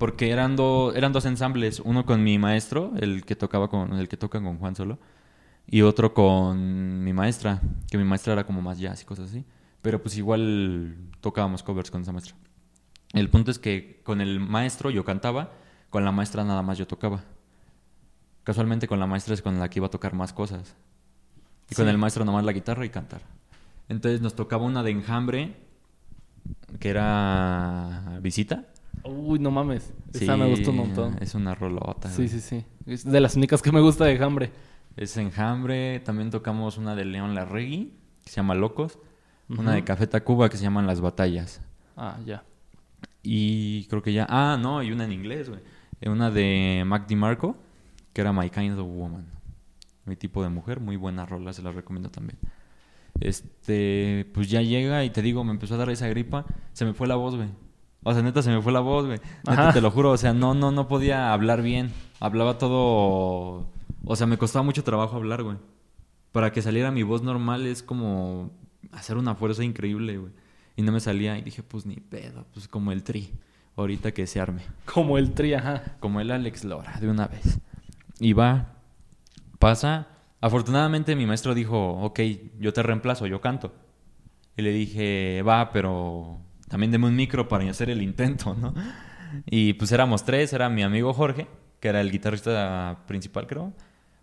Porque eran, do- eran dos ensambles, uno con mi maestro, el que tocaba con el que toca con Juan solo, y otro con mi maestra, que mi maestra era como más jazz y cosas así, pero pues igual tocábamos covers con esa maestra. El punto es que con el maestro yo cantaba, Con la maestra nada más yo tocaba. Casualmente con la maestra es con la que iba a tocar más cosas. Y con Sí. el maestro nomás la guitarra y cantar. Entonces nos tocaba una de enjambre, que era visita. Uy, no mames. Esa me gustó un montón. Es una rolota. Sí, sí, sí. Es de las únicas que me gusta de Hambre. Es enjambre. También tocamos una de León Larregui, que se llama Locos. Una de Café Tacuba, que se llaman Las Batallas. Ah, ya. Y creo que ya. Ah, no, y una en inglés, güey. Eh, Una de Mac DiMarco, que era My Kind of Woman. Mi tipo de mujer, muy buena rola, se la recomiendo también. Este, pues ya llega y te digo, me empezó a dar esa gripa, se me fue la voz, güey. O sea, neta, se me fue la voz, güey. Neta, Ajá. te lo juro, o sea, no, no, no podía hablar bien. Hablaba todo. O sea, me costaba mucho trabajo hablar, güey. Para que saliera mi voz normal es como hacer una fuerza increíble, güey. Y no me salía. Y dije, pues ni pedo, pues como el tri. Ahorita que se arme. Como el tri, ajá. Como el Alex Lora, de una vez. Y va, pasa. Afortunadamente mi maestro dijo, ok, yo te reemplazo, yo canto. Y le dije, va, pero también deme un micro para hacer el intento, ¿no? Y pues éramos tres, era mi amigo Jorge, que era el guitarrista principal, creo.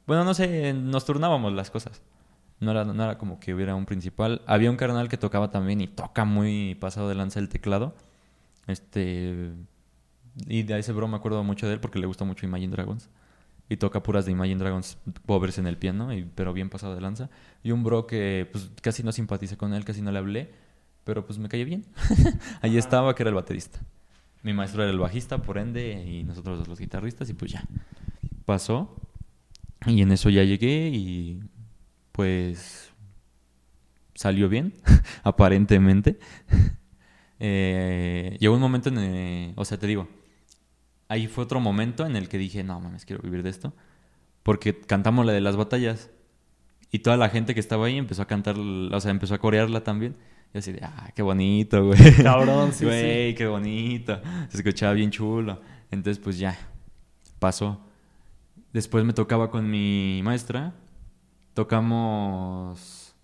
Bueno, no sé, nos turnábamos las cosas. No era, no era como que hubiera un principal. Había un carnal que tocaba también y toca muy pasado de lanza el teclado. Este. Y de ese bro me acuerdo mucho de él porque le gusta mucho Imagine Dragons. Y toca puras de Imagine Dragons pobres en el piano, y, pero bien pasado de lanza. Y un bro que pues casi no simpaticé con él, casi no le hablé, pero pues me cayó bien. Ahí estaba, que era el baterista. Mi maestro era el bajista, por ende, y nosotros los guitarristas, y pues ya. Pasó. Y en eso ya llegué y pues salió bien, aparentemente. Eh, llegó un momento en el, o sea, te digo, ahí fue otro momento en el que dije, no mames, quiero vivir de esto. Porque cantamos la de las batallas. Y toda la gente que estaba ahí empezó a cantar, o sea, empezó a corearla también. Y así de, ah, qué bonito, güey. Cabrón, sí, Güey, qué bonito. Se escuchaba bien chulo. Entonces, pues ya, pasó. Después me tocaba con mi maestra. Tocamos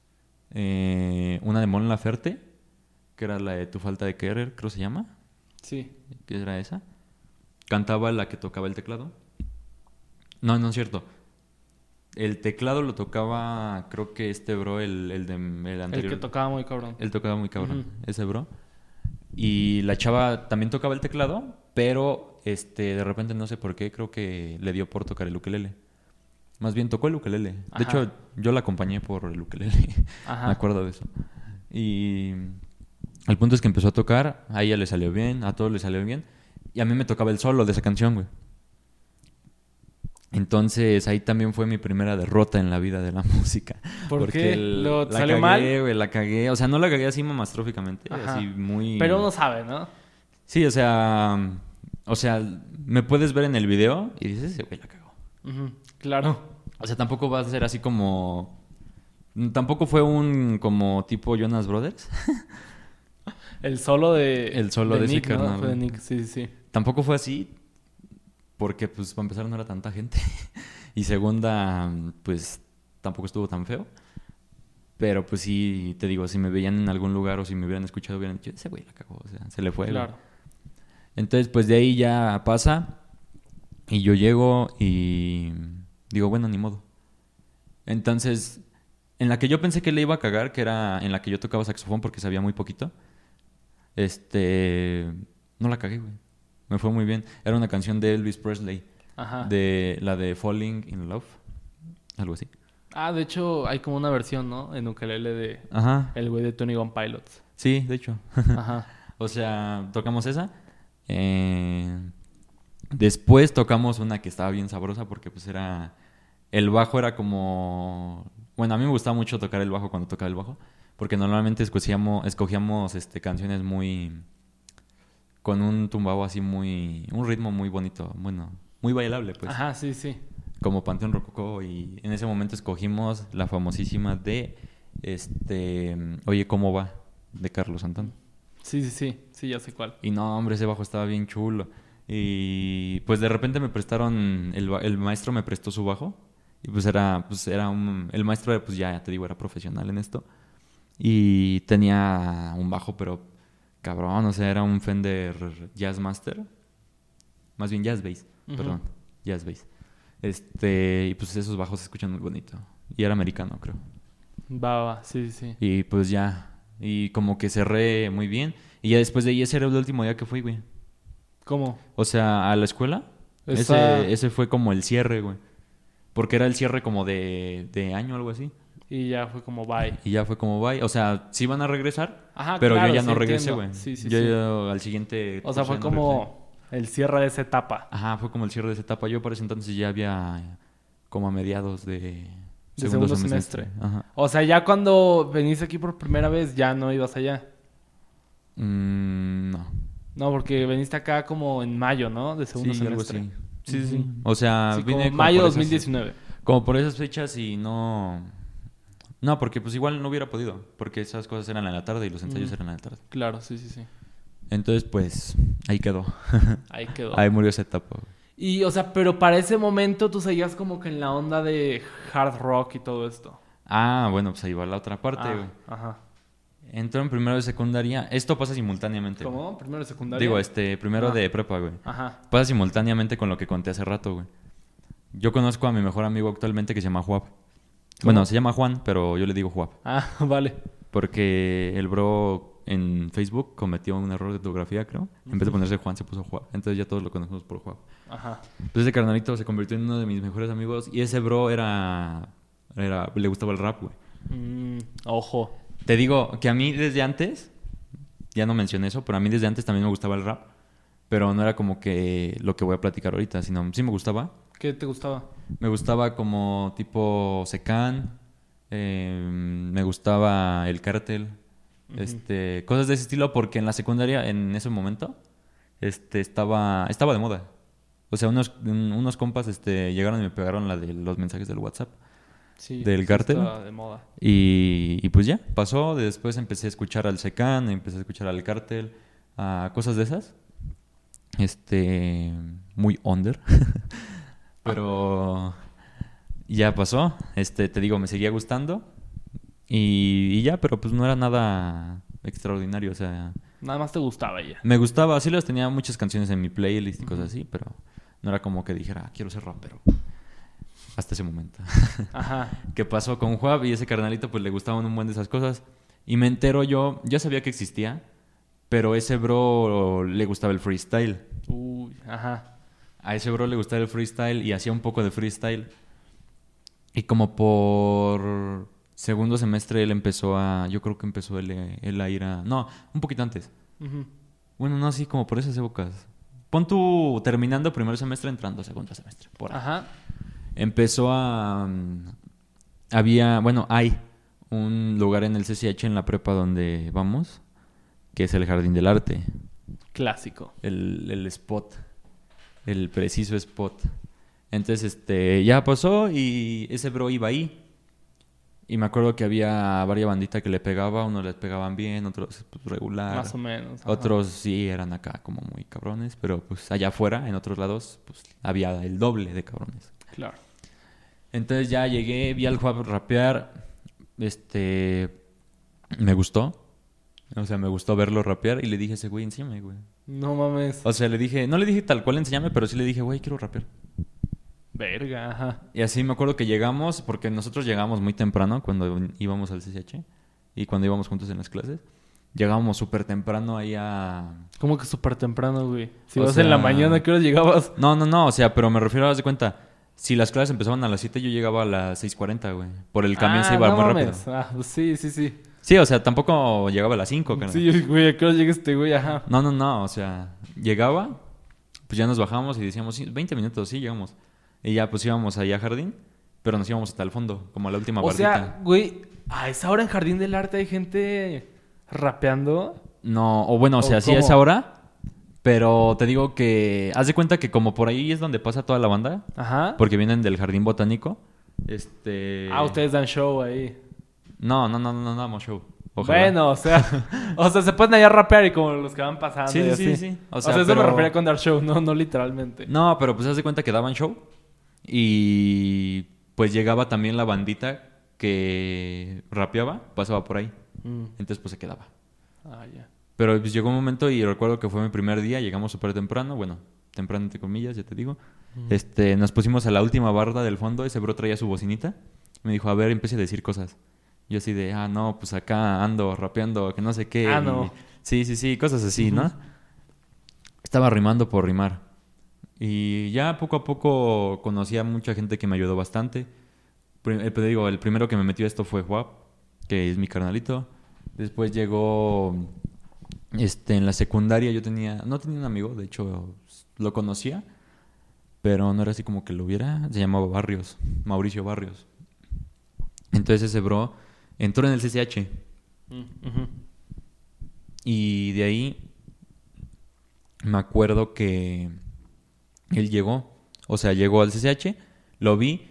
eh, una de Mon Laferte, que era la de Tu falta de querer, creo se llama. Sí. ¿Qué era esa? Cantaba la que tocaba el teclado. No, no es cierto. El teclado lo tocaba, creo que este bro, el, el de el El anterior. que tocaba muy cabrón. Él tocaba muy cabrón, ese bro. Y la chava también tocaba el teclado, pero este de repente no sé por qué, creo que le dio por tocar el ukelele. Más bien tocó el ukelele. De hecho, yo la acompañé por el ukelele. Ajá. Me acuerdo de eso. Y el punto es que empezó a tocar, a ella le salió bien, a todos le salió bien, y a mí me tocaba el solo de esa canción, güey. Entonces ahí también fue mi primera derrota en la vida de la música. ¿Por Porque qué? el- ¿Lo- la salió cagué, mal? güey, la cagué. O sea, no la cagué así mamastróficamente, Ajá. así muy... Pero uno sabe, ¿no? Sí, o sea... O sea, me puedes ver en el video y dices, güey la cagó. Claro. O sea, tampoco va a ser así como... Tampoco fue un como tipo Jonas Brothers. El solo de. El solo de Nick, ¿no? carnal, Fue de. Nick, sí, sí. Tampoco fue así, porque pues para empezar no era tanta gente. y segunda, pues tampoco estuvo tan feo. Pero pues sí, te digo, si me veían en algún lugar o si me hubieran escuchado, hubieran dicho, ese güey la cagó, o sea, se le fue. güey". Claro. Entonces, pues de ahí ya pasa y yo llego y digo, bueno, ni modo. Entonces, en la que yo pensé que le iba a cagar, que era en la que yo tocaba saxofón porque sabía muy poquito, este, no la cagué, güey. Me fue muy bien. Era una canción de Elvis Presley, Ajá. de la de Falling in Love, algo así. Ah, de hecho, hay como una versión, ¿no? En ukelele de Ajá. el güey de Tony One Pilots. Sí, de hecho. Ajá. O sea, tocamos esa. Eh, después tocamos una que estaba bien sabrosa porque pues era... El bajo era como... Bueno, a mí me gustaba mucho tocar el bajo cuando tocaba el bajo. Porque normalmente escogíamos, escogíamos este, canciones muy... Con un tumbado así muy... Un ritmo muy bonito. Bueno, muy bailable pues. Ajá, sí, sí. Como Panteón Rococó. Y en ese momento escogimos la famosísima de... Este... Oye, ¿cómo va? De Carlos Santana. Sí, sí, sí. Sí, ya sé cuál. Y no, hombre, ese bajo estaba bien chulo. Y pues de repente me prestaron, el, el maestro me prestó su bajo. Y pues era, pues era un, el maestro, pues ya, ya te digo, era profesional en esto. Y tenía un bajo, pero cabrón, o sea, era un Fender Jazzmaster. Más bien Jazz Bass. Perdón, jazz bass. Este, y pues esos bajos se escuchan muy bonito. Y era americano, creo. Va, va, sí, sí. Y pues ya, y como que cerré muy bien. Y ya después de ahí, ese era el último día que fui, güey. ¿Cómo? O sea, a la escuela. Esa- Ese, ese fue como el cierre, güey. Porque era el cierre como de, de año o algo así. Y ya fue como bye. Y ya fue como bye. O sea, sí van a regresar, Ajá, pero claro, yo ya sí no regresé, güey. Sí, sí, yo ya al siguiente. O sea, fue no como el cierre de esa etapa. Ajá, fue como el cierre de esa etapa. Yo por ese entonces ya había como a mediados de, De segundo semestre. Ajá. O sea, ya cuando veniste aquí por primera vez, ya no ibas allá. Mm, no. No, porque veniste acá como en mayo, ¿no? De segundo algo semestre. así. Sí, sí, sí. O sea, vine como mayo por esas- 2019. Como por esas fechas y no... No, porque pues igual no hubiera podido. Porque esas cosas eran en la tarde y los ensayos eran en la tarde. Claro, sí, sí, sí. Entonces, pues, ahí quedó. Ahí quedó. ahí murió esa etapa. güey. Y, o sea, pero para ese momento tú seguías como que en la onda de hard rock y todo esto. Ah, bueno, pues ahí va la otra parte, Ah, güey. ajá. Entró en primero de secundaria. Esto pasa simultáneamente. ¿Cómo? ¿Primero de secundaria? Digo, este, primero Ah. de prepa, güey. Ajá. Pasa simultáneamente con lo que conté hace rato, güey. Yo conozco a mi mejor amigo actualmente que se llama Juap. Bueno, se llama Juan, pero yo le digo Juap. Ah, vale. Porque el bro en Facebook cometió un error de ortografía, creo. En vez de ponerse Juan, se puso Juap. Entonces ya todos lo conocemos por Juap. Ajá. Entonces ese carnalito se convirtió en uno de mis mejores amigos. Y ese bro era... era le gustaba el rap, güey. Mm, ojo. Te digo que a mí desde antes, ya no mencioné eso, pero a mí desde antes también me gustaba el rap. Pero no era como que lo que voy a platicar ahorita, sino sí me gustaba. ¿Qué te gustaba? Me gustaba como tipo Secan, eh, me gustaba el cártel, este, cosas de ese estilo, porque en la secundaria, en ese momento, este, estaba, estaba de moda. O sea, unos, un- unos compas este, llegaron y me pegaron la de los mensajes del WhatsApp. Sí. ¿Del cártel? de moda. Y, y pues ya, pasó. Después empecé a escuchar al Secan, empecé a escuchar al Cártel, a cosas de esas. Este, muy under. Pero ya pasó. Este, te digo, me seguía gustando. Y, y ya, pero pues no era nada extraordinario. O sea, Nada más te gustaba ella. me gustaba. Sí, las tenía muchas canciones en mi playlist y cosas así, pero no era como que dijera, "Ah, quiero ser rapero. Hasta ese momento Ajá. que pasó con Juab y ese carnalito pues le gustaban un buen de esas cosas. Y me entero yo, ya sabía que existía, pero ese bro le gustaba el freestyle. Uy, ajá. A ese bro le gustaba el freestyle y hacía un poco de freestyle. Y como por segundo semestre él empezó a, yo creo que empezó él, él a ir a, no, un poquito antes. Bueno, no, así como por esas épocas. Pon tú terminando primer semestre, entrando segundo semestre. Por ahí Ajá. empezó a... Había, bueno, hay un lugar en el CCH en la prepa donde vamos, que es el Jardín del Arte, Clásico. el, el spot, el preciso spot. Entonces, este, ya pasó y ese bro iba ahí. Y me acuerdo que había varias banditas que le pegaba, unos les pegaban bien, otros pues, regular. Más o menos. ajá. Otros sí eran acá como muy cabrones, pero pues allá afuera, en otros lados, pues había el doble de cabrones. Claro. Entonces ya llegué, vi al Juan rapear, este, me gustó. O sea, me gustó verlo rapear y le dije a ese güey, enséñame, güey. No mames. O sea, le dije, no le dije tal cual, enséñame, pero sí le dije, güey, quiero rapear. Verga, ajá. Y así me acuerdo que llegamos, porque nosotros llegamos muy temprano cuando íbamos al CCH y cuando íbamos juntos en las clases. Llegábamos súper temprano ahí a... ¿Cómo que súper temprano, güey? Si O vas en la mañana, ¿a qué hora llegabas? No, no, no, o sea, pero me refiero, haz de cuenta, si las clases empezaban a las 7, yo llegaba a las 6.40, güey. Por el camión Ah, se iba no muy mames. rápido. Ah, pues sí, sí, sí. Sí, o sea, tampoco llegaba a las 5, carnal. Sí, güey, ¿a qué hora llega este güey? Ajá. No, no, no, o sea, llegaba, pues ya nos bajamos y decíamos, sí, 20 minutos, sí, llegamos. Y ya pues íbamos allá a jardín, pero nos íbamos hasta el fondo, como a la última O bardita. sea, güey, a esa hora en Jardín del Arte hay gente rapeando. No, o bueno, o ¿O sea, sí a esa hora, pero te digo que, haz de cuenta que como por ahí es donde pasa toda la banda, Ajá. porque vienen del jardín botánico, este... Ah, ustedes dan show ahí. No, no, no, no, no damos show. Ojalá. Bueno, o sea, o sea, se pueden allá rapear y como los que van pasando. Sí, y sí, sí, así. sí. O O sea, sea, eso me refería con dar show, no, no literalmente. No, pero pues haz de cuenta que daban show y pues llegaba también la bandita que rapeaba, pasaba por ahí. Mm. Entonces pues se quedaba. Ah, ya. Pero pues llegó un momento y recuerdo que fue mi primer día, llegamos súper temprano, bueno, temprano entre comillas, ya te digo. Este, nos pusimos a la última barda del fondo, ese bro traía su bocinita. Me dijo, a ver, empiece a decir cosas. Yo así de, ah, no, pues acá ando rapeando, que no sé qué. Ah, y- no. Sí, sí, sí, cosas así, ¿no? Estaba rimando por rimar. Y ya poco a poco conocí a mucha gente que me ayudó bastante. Prim- eh, te digo, el primero que me metió a esto fue Juap, que es mi carnalito. Después llegó, este, en la secundaria yo tenía, no tenía un amigo, de hecho lo conocía, pero no era así como que lo hubiera. Se llamaba Barrios, Mauricio Barrios. Entonces ese bro entró en el CCH. Y de ahí me acuerdo que él llegó. O sea, llegó al CCH, lo vi.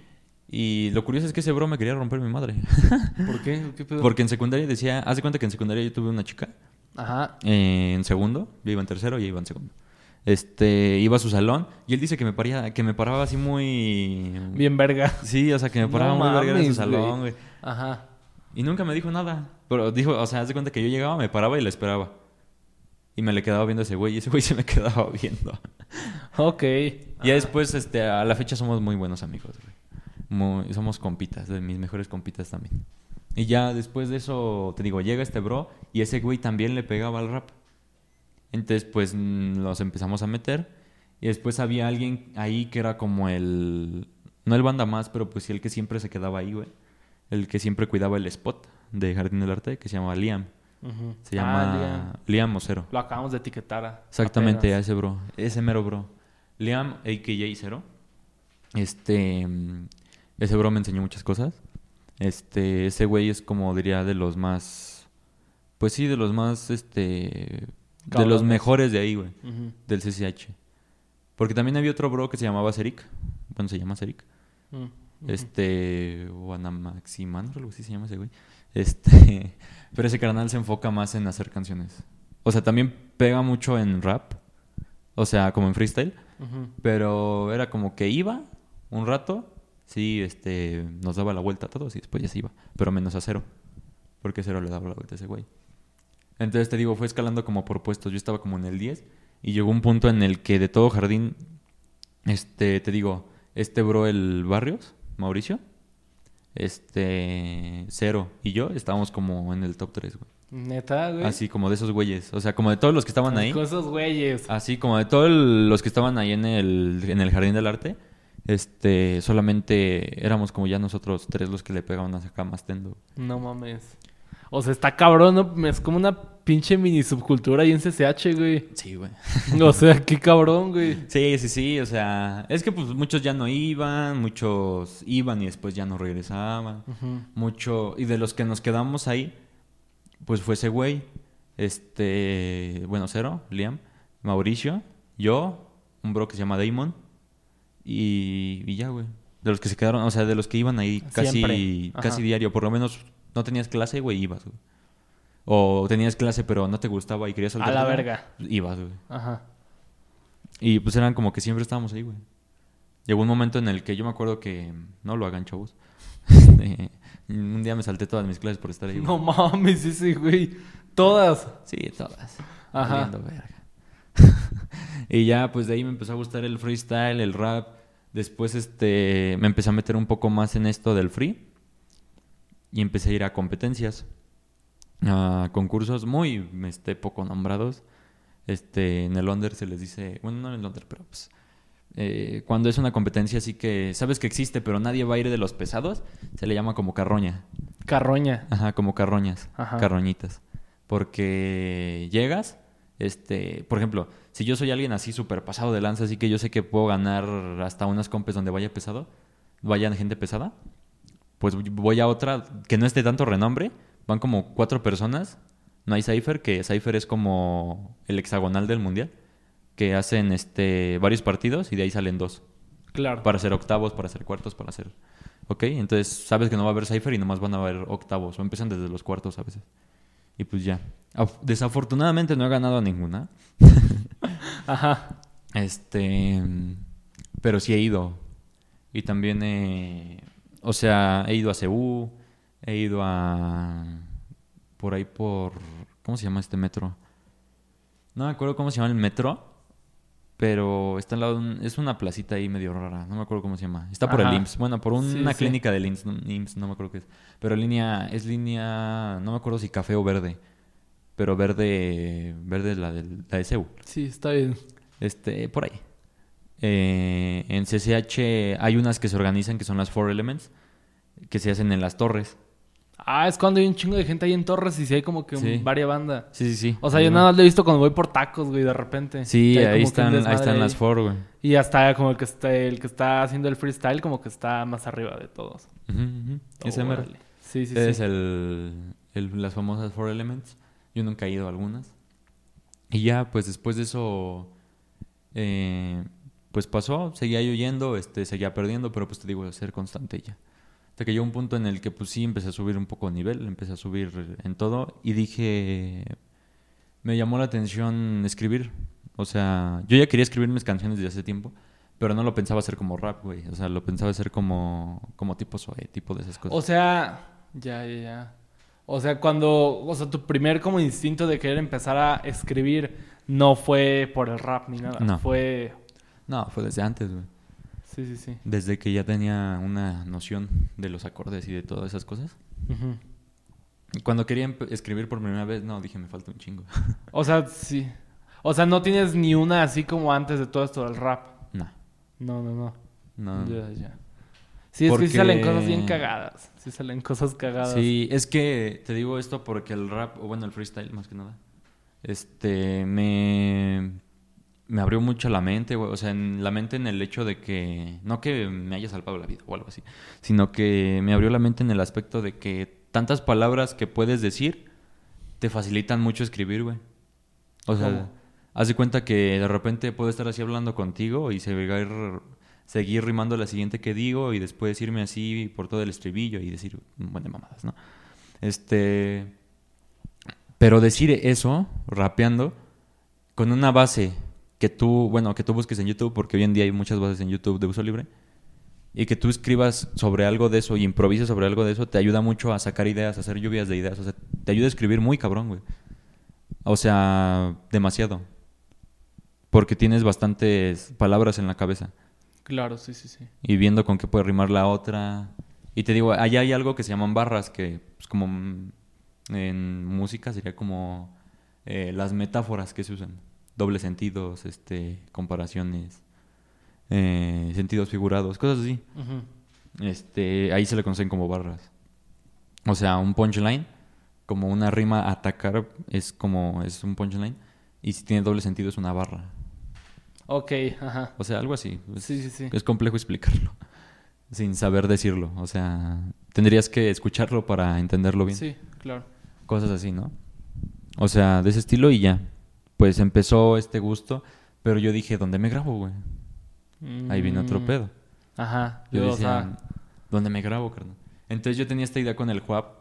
Y lo curioso es que ese bro me quería romper mi madre. ¿Por qué? ¿Qué pedo? Porque en secundaria decía, haz de cuenta que en secundaria yo tuve una chica. Ajá. en segundo, yo iba en tercero y ella iba en segundo. Este, iba a su salón y él dice que me paría, que me paraba así muy Bien verga. Sí, o sea, que me No paraba muy verga en su salón, güey. Ajá. Y nunca me dijo nada. Pero dijo, o sea, haz de cuenta que yo llegaba, me paraba y la esperaba. Y me le quedaba viendo a ese güey y ese güey se me quedaba viendo. Ok. Ya después, este, a la fecha somos muy buenos amigos, güey. Muy- somos compitas, de mis mejores compitas también. Y ya después de eso, te digo, llega este bro y ese güey también le pegaba al rap. Entonces, pues, mm, los empezamos a meter. Y después había alguien ahí que era como el... No el banda más, pero pues sí el que siempre se quedaba ahí, güey. El que siempre cuidaba el spot de Jardín del Arte, que se llama Liam. Se Ah, llama Liam. Liam Ocero. Lo acabamos de etiquetar. a- Exactamente, a ese bro. Ese mero bro. Liam, a.k.a. Cero. Este... mm, Ese bro me enseñó muchas cosas. Este... Ese güey es como diría de los más... Pues sí, de los más, este... De los mejores de ahí, güey. Del CCH. Porque también había otro bro que se llamaba Serik. Bueno, se llama Serik. Mm, ujú. Este... Algo así se llama ese güey. Este... Pero ese canal se enfoca más en hacer canciones. O sea, también pega mucho en rap. O sea, como en freestyle. Pero era como que iba un rato. Sí, este... Nos daba la vuelta a todos y después ya se iba. Pero menos a cero. Porque cero le daba la vuelta a ese güey. Entonces te digo, fue escalando como por puestos. Yo estaba como en el 10. Y llegó un punto en el que de todo jardín... Este, te digo... Este bro, el Barrios, Mauricio. Este... Cero. Y yo estábamos como en el top 3, güey. Neta, güey. Así como de esos güeyes. O sea, como de todos los que estaban ahí. Con esos güeyes. Así como de todos los que estaban ahí en el, en el Jardín del Arte. Este, solamente éramos como ya nosotros tres los que le pegaban acá más tendo. No mames. O sea, está cabrón, ¿no? Es como una pinche mini subcultura ahí en CCH, güey. Sí, güey. O sea, qué cabrón, güey. Sí, sí, sí, o sea, es que pues muchos ya no iban, muchos iban y después ya no regresaban. Ujú. Mucho, y de los que nos quedamos ahí, pues fue ese güey, este, bueno, Cero, Liam, Mauricio, yo, un bro que se llama Damon, y, y ya, güey. De los que se quedaron, o sea, de los que iban ahí casi. Ajá. casi diario, por lo menos no tenías clase, güey, ibas, güey. O tenías clase pero no te gustaba y querías A saltar. la verga. Ibas, güey. Ajá. Y pues eran como que siempre estábamos ahí, güey. Llegó un momento en el que yo me acuerdo que no lo hagan, chavos. Este, un día me salté todas mis clases por estar ahí. güey. No mames, ese güey. Todas. Sí, todas. Ajá. Verga. y ya, pues de ahí me empezó a gustar el freestyle, el rap. Después, este, me empecé a meter un poco más en esto del free. Y empecé a ir a competencias. A concursos muy, este, poco nombrados. Este, en el under se les dice, bueno, no en el under, pero pues... eh, cuando es una competencia así que sabes que existe, pero nadie va a ir de los pesados, se le llama como carroña. Carroña. Ajá, como carroñas, Ajá. carroñitas. Porque llegas, este, por ejemplo, si yo soy alguien así súper pasado de lanza, así que yo sé que puedo ganar hasta unas compes donde vaya pesado, vayan gente pesada, pues voy a otra que no esté tanto renombre, van como cuatro personas, no hay Cypher, que Cypher es como el hexagonal del mundial, que hacen este varios partidos y de ahí salen dos Claro. para hacer octavos, para hacer cuartos, para hacer. ¿Ok? Entonces sabes que no va a haber cipher y nomás van a haber octavos. O empiezan desde los cuartos a veces. Y pues ya. Af- Desafortunadamente no he ganado a ninguna. Ajá. Este. Pero sí he ido. Y también he. O sea, he ido a Ceú. He ido a. Por ahí por. ¿Cómo se llama este metro? No me acuerdo cómo se llama el metro. pero está al lado de un- es una placita ahí medio rara, no me acuerdo cómo se llama. Está por el. IMSS, bueno, por Sí, una sí. clínica del IMSS, no, IMSS, no me acuerdo qué es. Pero línea, es línea, no me acuerdo si café o verde, pero verde, verde es la, del, la de. Sí, está bien. Este, por ahí. Eh, en CCH hay unas que se organizan que son las Four Elements, que se hacen en las torres. Ah, es cuando hay un chingo de gente ahí en Torres y si hay como que Sí. varias bandas. Sí, sí, sí. O sea, yo nada más lo he visto cuando voy por tacos, güey, de repente. Sí, ahí están, ahí están las ahí. Four, güey. Y hasta como el que está, el que está haciendo el freestyle, como que está más arriba de todos. Ese mero. Órale. Sí, sí, es sí. el, el- las famosas Four Elements. Yo nunca he ido a algunas. Y ya, pues después de eso, eh, pues pasó, seguía yo yendo, este, seguía perdiendo, pero pues te digo, ser constante ya. Hasta que llegó un punto en el que pues sí empecé a subir un poco de nivel, empecé a subir en todo y dije, me llamó la atención escribir. O sea, yo ya quería escribir mis canciones desde hace tiempo, pero no lo pensaba hacer como rap, güey. O sea, lo pensaba hacer como, como tipo soe, tipo de esas cosas. O sea, ya, ya, ya. O sea, cuando, o sea, tu primer como instinto de querer empezar a escribir no fue por el rap ni nada. No. Fue, No, fue desde antes, güey. sí, sí, sí. Desde que ya tenía una noción de los acordes y de todas esas cosas. Y Cuando quería escribir por primera vez, no, dije, me falta un chingo. O sea, sí. O sea, no tienes ni una así como antes de todo esto del rap. no, No, no, no. no. Ya, ya. Sí, es que sí salen cosas bien cagadas. Sí salen cosas cagadas. Sí, es que te digo esto porque el rap, o bueno, el freestyle más que nada, este, me, me abrió mucho la mente, güey. O sea, en la mente en el hecho de que, no que me haya salvado la vida o algo así, sino que me abrió la mente en el aspecto de que tantas palabras que puedes decir te facilitan mucho escribir, güey. O sea, ¿Cómo? haz de cuenta que de repente puedo estar así hablando contigo y seguir, seguir rimando la siguiente que digo y después irme así por todo el estribillo y decir un buen de mamadas, ¿no? Este. Pero decir eso, rapeando, con una base que tú, bueno, que tú busques en YouTube, porque hoy en día hay muchas bases en YouTube de uso libre, y que tú escribas sobre algo de eso y improvises sobre algo de eso, te ayuda mucho a sacar ideas, a hacer lluvias de ideas. O sea, te ayuda a escribir muy cabrón, güey. O sea, demasiado. Porque tienes bastantes palabras en la cabeza. Claro, sí, sí, sí. Y viendo con qué puede rimar la otra. Y te digo, allá hay algo que se llaman barras, que pues, como en música sería como eh, las metáforas que se usan. Dobles sentidos, este, comparaciones, eh, sentidos figurados, cosas así. Este, ahí se le conocen como barras. O sea, un punchline, como una rima atacar, es como, es un punchline. Y si tiene doble sentido es una barra. Ok, ajá. O sea, algo así. Es, Sí, sí, sí. es complejo explicarlo. Sin saber decirlo. O sea, tendrías que escucharlo para entenderlo bien. Sí, claro. Cosas así, ¿no? O sea, de ese estilo y ya. Pues empezó este gusto. Pero yo dije, ¿dónde me grabo, güey? Ahí viene otro Mm. pedo. Ajá. Yo Yo, o decía, sea, ¿dónde me grabo, carnal? Entonces yo tenía esta idea con el Juap,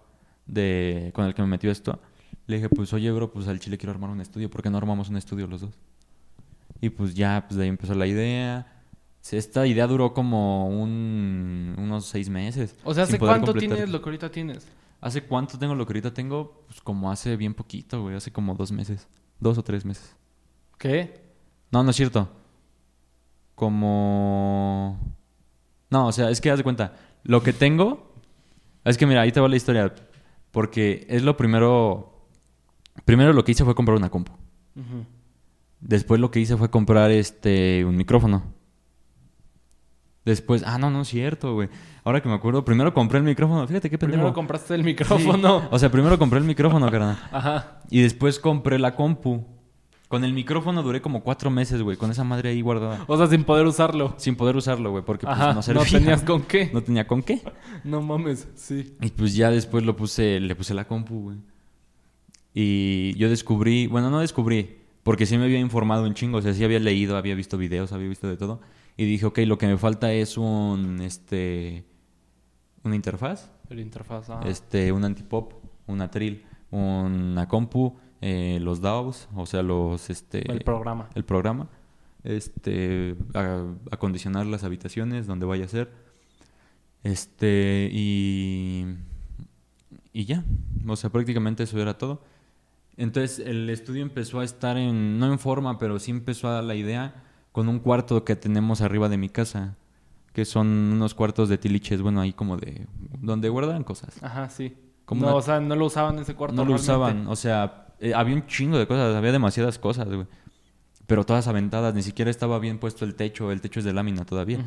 de, con el que me metió esto. Le dije, pues oye, bro, pues al chile quiero armar un estudio. ¿Por qué no armamos un estudio los dos? Y pues ya, pues de ahí empezó la idea. Esta idea duró como un, unos seis meses. o sea, ¿hace cuánto completar. tienes lo que ahorita tienes? ¿Hace cuánto tengo lo que ahorita tengo? Pues como hace bien poquito, güey. Hace como dos meses. Dos o tres meses. ¿Qué? No, no es cierto. Como... No, o sea, es que haz de cuenta. Lo que tengo... Es que mira, ahí te va la historia. Porque es lo primero... Primero lo que hice fue comprar una compu. Después lo que hice fue comprar este un micrófono. Después, ah, no, no es cierto, güey. Ahora que me acuerdo, primero compré el micrófono. Fíjate qué pendejo. Primero compraste el Sí. micrófono. O sea, primero compré el micrófono, carnal. Ajá. Y después compré la compu. Con el micrófono duré como cuatro meses, güey. Con esa madre ahí guardada. O sea, sin poder usarlo. Sin poder usarlo, güey. Porque pues, Ajá. no No, servía. tenías con qué. No tenía con qué. No mames, sí. Y pues ya después lo puse, le puse la compu, güey. Y yo descubrí, bueno, no descubrí, porque sí me había informado un chingo, o sea, sí había leído, había visto videos, había visto de todo. Y dije, ok, lo que me falta es un, este, una interfaz, El interfaz. ajá. este, un antipop, un atril, una compu, eh, los DAWs, o sea, los, este, el programa. el programa, este, a- acondicionar las habitaciones donde vaya a ser, este, y, y ya, o sea, prácticamente eso era todo. Entonces el estudio empezó a estar en, no en forma, pero sí empezó a dar la idea con un cuarto que tenemos arriba de mi casa, que son unos cuartos de tiliches, bueno, ahí como de donde guardan cosas. Ajá, sí. Como no, una- o sea, no lo usaban ese cuarto. No lo usaban, o sea, eh, había un chingo de cosas, había demasiadas cosas, güey. Pero todas aventadas, ni siquiera estaba bien puesto el techo, el techo es de lámina todavía.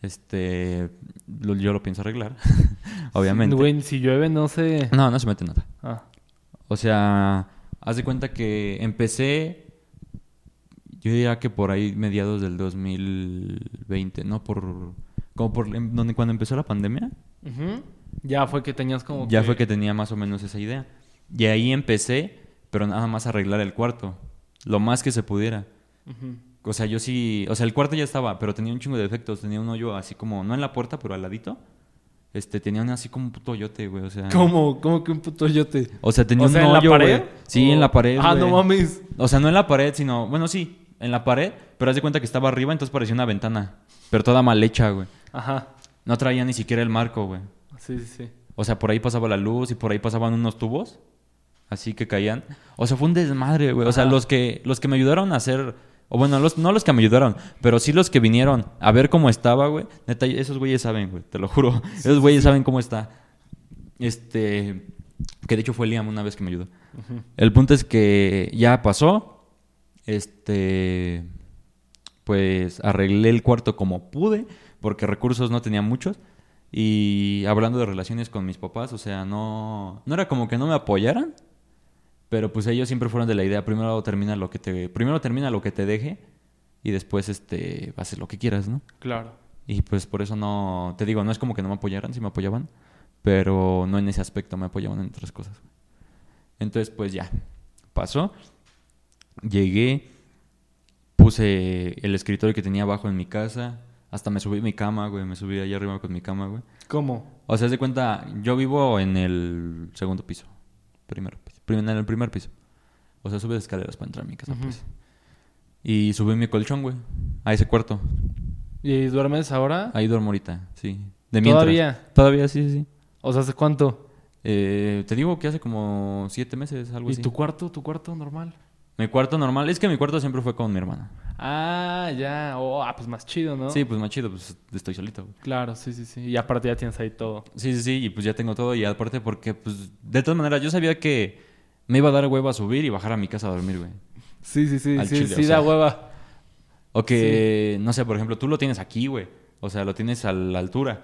Este, lo- yo lo pienso arreglar, obviamente. Güey, si llueve, no sé. No, no se mete nada. Ah, O sea, haz de cuenta que empecé, yo diría que por ahí mediados del 2020, ¿no? Por, como por donde cuando empezó la pandemia. Ya fue que tenías como. ya fue que tenía más o menos esa idea. Y ahí empecé, pero nada más a arreglar el cuarto, lo más que se pudiera. O sea, yo sí, o sea, el cuarto ya estaba, pero tenía un chingo de defectos, tenía un hoyo así como, no en la puerta, pero al ladito. Este, tenía un así como un puto hoyote, güey, o sea. ¿Cómo? ¿Cómo que un puto yote? O sea, tenía O sea, un ¿en la hoyo, pared? güey. Sí, en la pared, Ah, güey. no mames. O sea, no en la pared, sino, bueno, sí, en la pared, pero haz de cuenta que estaba arriba, entonces parecía una ventana, pero toda mal hecha, güey. Ajá. No traía ni siquiera el marco, güey. Sí, sí, sí. O sea, por ahí pasaba la luz y por ahí pasaban unos tubos, así que caían. O sea, fue un desmadre, güey. O sea, los que los que me ayudaron a hacer o bueno, los, no los que me ayudaron, pero sí los que vinieron a ver cómo estaba, güey. Neta, esos güeyes saben, güey, te lo juro. esos güeyes saben cómo está. Este, que de hecho fue Liam una vez que me ayudó. El punto es que ya pasó. Este, pues arreglé el cuarto como pude, porque recursos no tenía muchos. Y hablando de relaciones con mis papás, o sea, no, no era como que no me apoyaran, pero pues ellos siempre fueron de la idea, primero termina lo que te, primero termina lo que te deje y después este, haces lo que quieras, ¿no? Claro. Y pues por eso no, te digo, no es como que no me apoyaran, sí me apoyaban, pero no en ese aspecto, me apoyaban en otras cosas. Entonces pues ya, pasó, llegué, puse el escritorio que tenía abajo en mi casa, hasta me subí a mi cama, güey, me subí allá arriba con mi cama, güey. ¿Cómo? O sea, haz de cuenta, yo vivo en el segundo piso, primero piso, prim- en el primer piso. O sea, subes escaleras para entrar a mi casa, pues. Y subí mi colchón, güey, a ese cuarto. ¿Y duermes ahora? Ahí duermo ahorita, sí. De mientras. ¿Todavía? Todavía, sí, sí, sí. O sea, ¿hace cuánto? Eh, te digo que hace como siete meses, algo ¿Y así. tu cuarto? ¿Tu cuarto normal? Mi cuarto normal, es que mi cuarto siempre fue con mi hermana. Ah, ya. Oh, ah, pues más chido, ¿no? Sí, pues más chido, pues estoy solito. güey. Claro, sí, sí, sí. Y aparte ya tienes ahí todo. Sí, sí, sí, y pues ya tengo todo. Y aparte porque, pues, de todas maneras, yo sabía que me iba a dar hueva a subir y bajar a mi casa a dormir, güey. Sí, sí, sí. Al sí, chile, sí o sea. da hueva. O que, no sé, por ejemplo, tú lo tienes aquí, güey. O sea, lo tienes a la altura.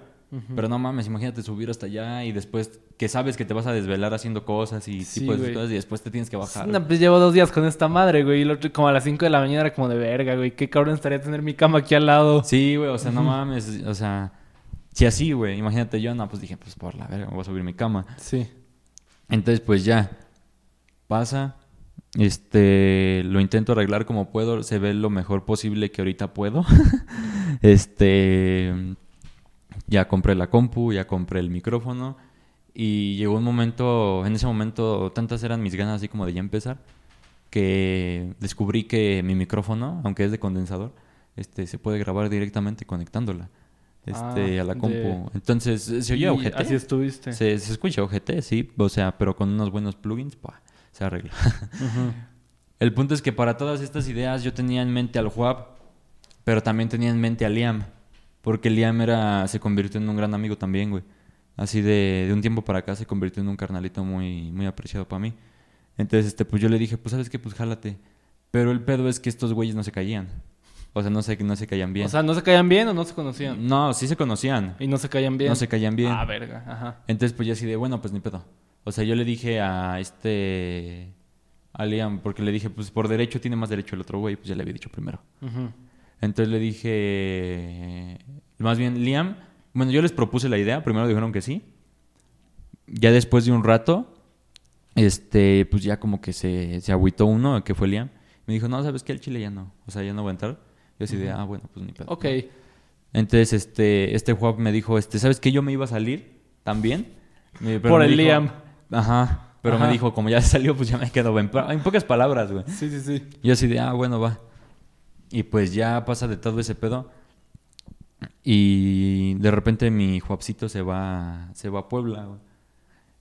Pero no mames, imagínate subir hasta allá y después que sabes que te vas a desvelar haciendo cosas y Sí, tipo de cosas y después te tienes que bajar. No, pues llevo dos días con esta madre, güey. Y el otro, como a las 5 de la mañana era como de verga, güey. Qué cabrón estaría tener mi cama aquí al lado. Sí, güey, o sea, no mames, o sea, si así, güey, imagínate yo, no, pues dije, pues por la verga, me voy a subir mi cama. Sí. Entonces, pues ya, pasa, este, lo intento arreglar como puedo, se ve lo mejor posible que ahorita puedo. este, ya compré la compu, ya compré el micrófono y llegó un momento, en ese momento, tantas eran mis ganas así como de ya empezar, que descubrí que mi micrófono, aunque es de condensador, este, se puede grabar directamente conectándola. Este, Ah, a la de- compu. Entonces, se oye ojete. Así estuviste. Se, se escucha ojete, sí, o sea, pero con unos buenos plugins, pa, se arregla. El punto es que para todas estas ideas yo tenía en mente al Juab, pero también tenía en mente a Liam, porque Liam era, se convirtió en un gran amigo también, güey. Así de, de un tiempo para acá se convirtió en un carnalito muy, muy apreciado para mí. Entonces, este, pues yo le dije, pues sabes qué, pues jálate. Pero el pedo es que estos güeyes no se caían. O sea, no se, no se caían bien. O sea, ¿no se caían bien o no se conocían? no, sí se conocían. Y no se caían bien. No se caían bien. Ah, verga. Ajá. Entonces, pues ya así de, bueno, pues ni pedo. O sea, yo le dije a este. A Liam, porque le dije, pues por derecho tiene más derecho el otro güey, pues ya le había dicho primero. Ujú. Entonces le dije. Más bien, Liam. Bueno, yo les propuse la idea, primero dijeron que sí. Ya después de un rato, este, pues ya como que se, se agüitó uno, que fue Liam. Me dijo, no, ¿sabes qué? El chile ya no. O sea, ya no voy a entrar. Yo así de, ah, bueno, pues ni pedo. Ok. Entonces, este, este Juan me dijo, este, ¿sabes qué? Yo me iba a salir también. Pero Por el dijo- Liam. Ajá. Pero Ajá. me dijo, como ya salió, pues ya me quedo. En, en pocas palabras, güey. Sí, sí, sí. Yo así de, ah, bueno, va. Y pues ya pasa de todo ese pedo. Y de repente mi Juapcito se va, se va a Puebla, güey.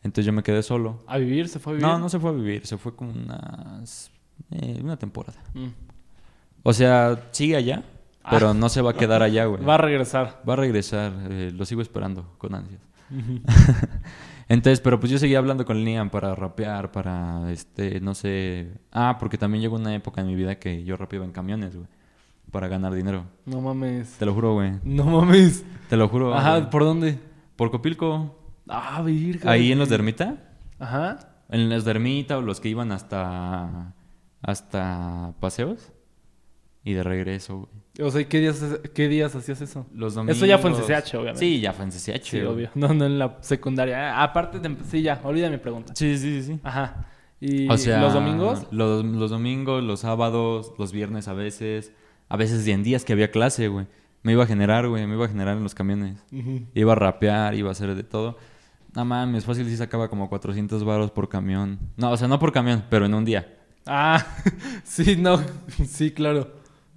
Entonces yo me quedé solo. ¿A vivir? ¿Se fue a vivir? No, no se fue a vivir, se fue como unas, eh, una temporada. Mm. O sea, sigue allá, pero no se va a quedar allá, güey. Va a regresar. Va a regresar, eh, lo sigo esperando con ansias. Entonces, pero pues yo seguía hablando con Liam para rapear, para, este, no sé... Ah, porque también llegó una época en mi vida que yo rapeaba en camiones, güey. Para ganar dinero. No mames. Te lo juro, güey. No mames. Te lo juro. Ajá, güey. ¿por dónde? Por Copilco. Ah, virga. Ahí en los de. Ermita. Ajá. En los de Ermita o los que iban hasta... Hasta paseos. Y de regreso, güey. O sea, ¿qué días, qué días hacías eso? Los domingos. Eso ya fue en CCH, obviamente. Sí, ya fue en CCH. Sí, güey. obvio. No, no en la secundaria. Ah, aparte, de, sí, ya, olvida mi pregunta. Sí, sí, sí. Ajá. ¿Y O sea, los domingos? Los, los domingos, los sábados, los viernes a veces. A veces en días que había clase, güey. Me iba a generar, güey. Me iba a generar en los camiones. Iba a rapear, iba a hacer de todo. No mames, fácil sí sacaba como 400 varos por camión. No, o sea, no por camión, pero en un día. Ah, sí, no. Sí, claro.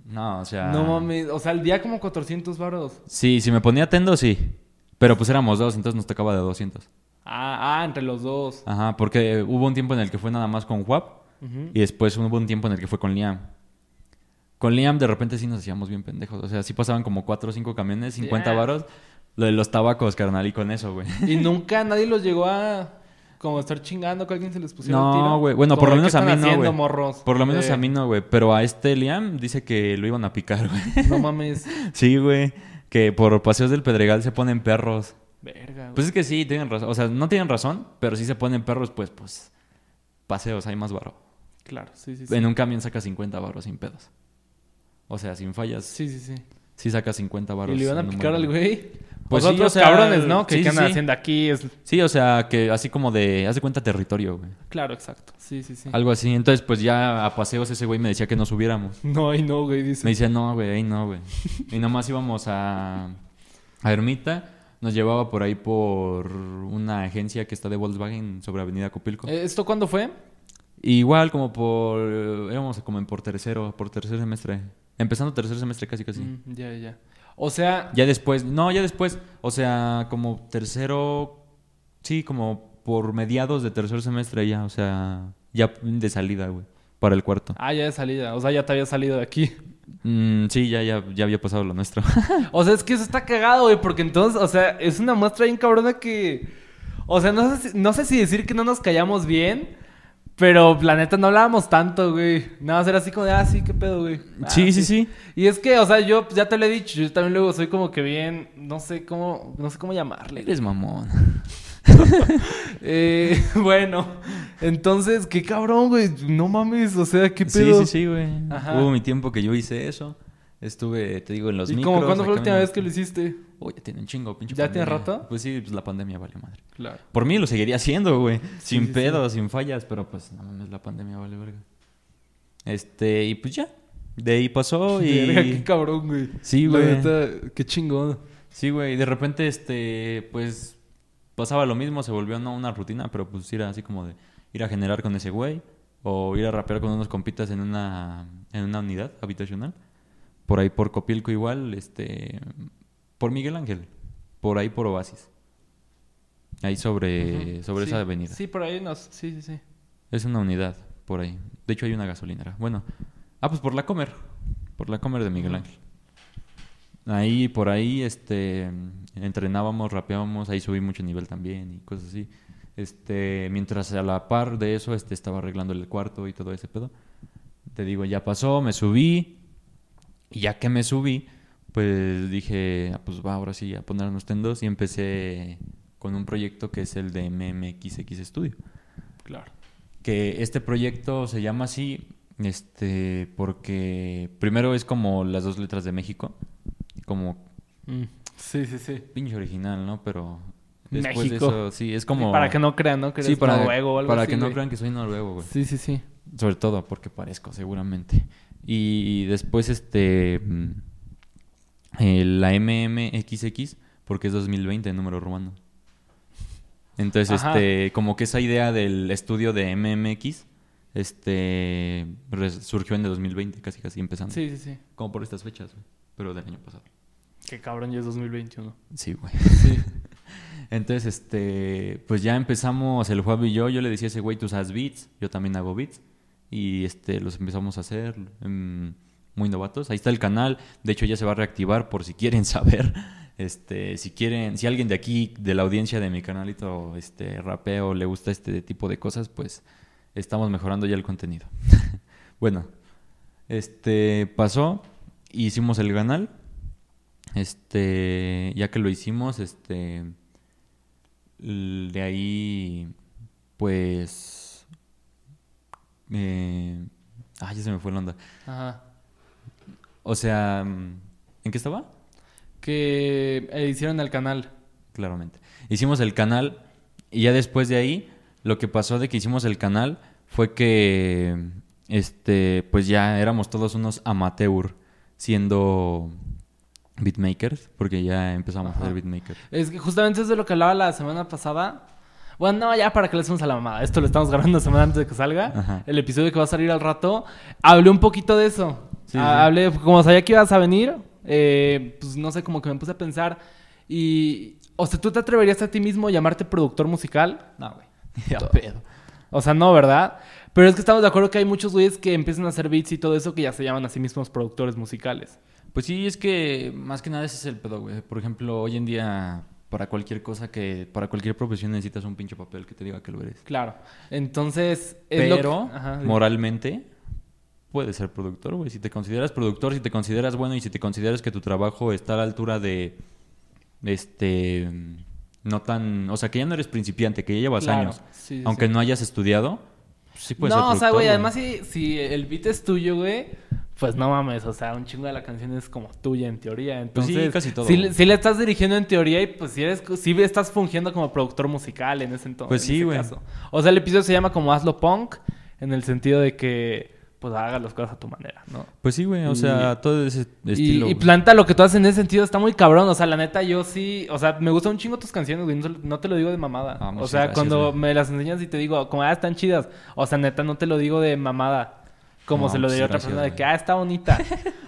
No, o sea... No mames. O sea, al día como 400 varos. Sí, si me ponía tendo, sí. Pero pues éramos dos, entonces nos tocaba de 200. Ah, ah, entre los dos. Ajá, porque hubo un tiempo en el que fue nada más con Juap. Y después hubo un tiempo en el que fue con Liam. Con Liam de repente sí nos hacíamos bien pendejos. O sea, sí pasaban como 4 o 5 camiones, 50 Ya. varos. Lo de los tabacos, carnal, y con eso, güey. Y nunca nadie los llegó a como estar chingando que alguien se les pusiera No, el tiro. güey. Bueno, por lo de, menos ¿qué a mí no, haciendo, güey. morros? Por lo menos Eh, a mí no, güey. Pero a este Liam dice que lo iban a picar, güey. No mames. sí, güey. Que por paseos del Pedregal se ponen perros. Verga, güey. Pues es que sí, tienen razón. O sea, no tienen razón, pero sí se ponen perros, pues, pues. Paseos, hay más varo. Claro, sí, sí, sí. En un camión saca 50 varos sin pedos. O sea, sin fallas. Sí, sí, sí. Sí saca 50 varos. ¿Y le iban a picar al güey? Pues sí, otros o sea, cabrones, ¿no? Que sí, ¿qué andan sí. haciendo aquí? Es... Sí, o sea, que así como de... Haz de cuenta territorio, güey. Claro, exacto. Sí, sí, sí. Algo así. Entonces, pues ya a paseos ese güey me decía que no subiéramos. No, ahí no, güey, dice. Me decía, no, güey, ahí no, güey. Y nomás íbamos a... A Ermita. Nos llevaba por ahí por una agencia que está de Volkswagen sobre Avenida Copilco. Eh, ¿Esto cuándo fue? Igual como por... Éramos como en por tercero, por tercer semestre. Empezando tercer semestre casi casi. Mm, ya, ya. O sea, Ya después, no, ya después, o sea, como tercero, sí, como por mediados de tercer semestre ya, o sea, ya de salida, güey, para el cuarto. ah, ya de salida. O sea, ya te había salido de aquí. Mm, sí, ya, ya, ya había pasado lo nuestro. O sea, es que eso está cagado, güey, porque entonces, o sea, es una muestra bien cabrona que. O sea, no sé, si, no sé si decir que no nos callamos bien, pero la neta no hablábamos tanto, güey. Nada más era así como de, ah, sí, qué pedo, güey. Ah, sí, sí, sí. Y es que, o sea, yo ya te lo he dicho, yo también luego soy como que bien, no sé cómo, no sé cómo llamarle. Eres mamón. Eh, bueno, entonces, qué cabrón, güey. No mames, o sea, qué Sí, pedo. sí, sí, güey. Ajá. Hubo mi tiempo que yo hice eso. Estuve, te digo, en los ¿Y micros. como cuándo fue la última vez que lo hiciste? Uy, ya tiene un chingo, pinche ¿Ya tiene rato? Pues sí, pues la pandemia vale madre. Claro. Por mí lo seguiría haciendo, güey. Sí, sin sí, sí. pedos, sin fallas, pero pues no mames, la pandemia vale verga. Este, y pues ya. De ahí pasó y. Verga, qué cabrón, güey. Sí, güey. qué chingón. Sí, güey. Y de repente, este, pues pasaba lo mismo, se volvió no una rutina, pero pues era así como de ir a generar con ese güey o ir a rapear con unos compitas en una, en una unidad habitacional. Por ahí por Copilco igual, este, por Miguel Ángel, por ahí por Oasis. Ahí sobre, sobre Sí, esa avenida. Sí, por ahí nos. Sí, sí, sí. Es una unidad por ahí. De hecho hay una gasolinera. Bueno, ah, pues por la Comer, por la Comer de Miguel. Ángel. Ahí, por ahí, este, entrenábamos, rapeábamos, ahí subí mucho nivel también y cosas así. Este, mientras a la par de eso, este, estaba arreglando el cuarto y todo ese pedo. Te digo, ya pasó, me subí. Y ya que me subí, pues dije, ah, pues va, ahora sí, a ponernos tendos y empecé con un proyecto que es el de MMXX Studio Claro. que este proyecto se llama así este porque primero es como las dos letras de México como Mm, Sí, sí, sí. pinche original no pero después México. de eso sí es como Sí, para que no crean, ¿no? Que sí eres para, noruego o algo para así, que no crean que soy noruego güey Sí, sí, sí. sobre todo porque parezco seguramente y después este mm, eh, la MMXX porque es 2020 número romano entonces Ajá. este como que esa idea del estudio de MMX este surgió en el 2020 casi casi empezando Sí, sí, sí. como por estas fechas güey, pero del año pasado Qué cabrón, ya es 2021. sí güey Sí. entonces este pues ya empezamos el Juan y yo yo le decía a ese güey tú haces beats yo también hago beats y este los empezamos a hacer mm, muy novatos. Ahí está el canal, de hecho ya se va a reactivar por si quieren saber. Este, si quieren, si alguien de aquí, de la audiencia de mi canalito, este, rapeo, le gusta este tipo de cosas, pues estamos mejorando ya el contenido. bueno, este pasó, hicimos el canal. Este, ya que lo hicimos, este, de ahí, pues, eh, ah, ya se me fue la onda. Ajá. O sea, ¿en qué estaba? Que eh, hicieron el canal. Claramente. Hicimos el canal y ya después de ahí, lo que pasó de que hicimos el canal fue que, este, pues ya éramos todos unos amateur siendo beatmakers, porque ya empezamos a hacer beatmakers. Es que justamente es de lo que hablaba la semana pasada. Bueno, no, ya para que le hacemos a la mamada. Esto lo estamos grabando semana antes de que salga. Ajá. El episodio que va a salir al rato. Hablé un poquito de eso. Sí, Ah, sí. Hablé, como sabía que ibas a venir, eh, pues no sé, como que me puse a pensar. Y. O sea, ¿tú te atreverías a ti mismo a llamarte productor musical? No, güey. Ya pedo. O sea, no, ¿verdad? Pero es que estamos de acuerdo que hay muchos güeyes que empiezan a hacer beats y todo eso que ya se llaman a sí mismos productores musicales. Pues sí, es que más que nada ese es el pedo, güey. Por ejemplo, hoy en día, para cualquier cosa que, para cualquier profesión necesitas un pinche papel que te diga que lo eres. Claro. Entonces. es lo Pero, que- Ajá, dime. moralmente, puedes ser productor, güey. Si te consideras productor, si te consideras bueno y si te consideras que tu trabajo está a la altura de, este, no tan, o sea, que ya no eres principiante, que ya llevas Claro. años, Sí, aunque sí. no hayas estudiado, sí puedes ser no, o sea, productor, güey, además si, si el beat es tuyo, güey, pues no mames, o sea, un chingo de la canción es como tuya en teoría. Pues sí, Entonces, casi todo, Si, si le estás dirigiendo en teoría y pues si eres, si estás fungiendo como productor musical en ese entonces. Pues sí, güey. O sea, el episodio se llama como Hazlo Punk, en el sentido de que pues hagas las cosas a tu manera, ¿no? Pues sí, güey, o Y- sea, todo ese estilo. y planta lo que tú haces en ese sentido está muy cabrón. O sea, la neta, yo sí. O sea, me gustan un chingo tus canciones, güey. No, te lo digo de mamada. Ah, o sea, gracias, cuando güey. me las enseñas y te digo, como, ah, están chidas. O sea, neta, no te lo digo de mamada. Como No, se lo pues, diría a otra persona de que, ah, está bonita.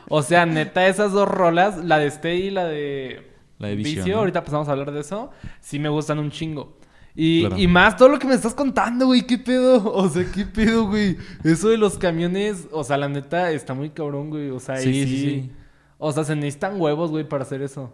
o sea, neta, esas dos rolas, la de Stay y la de. La de Vicio, ¿no? ahorita pasamos a hablar de eso. Sí me gustan un chingo. Y, Claro. y más todo lo que me estás contando, güey. ¿Qué pedo? O sea, ¿qué pedo, güey? Eso de los camiones, o sea, la neta, está muy cabrón, güey. O sea, y Sí, sí, sí. o sea, se necesitan huevos, güey, para hacer eso.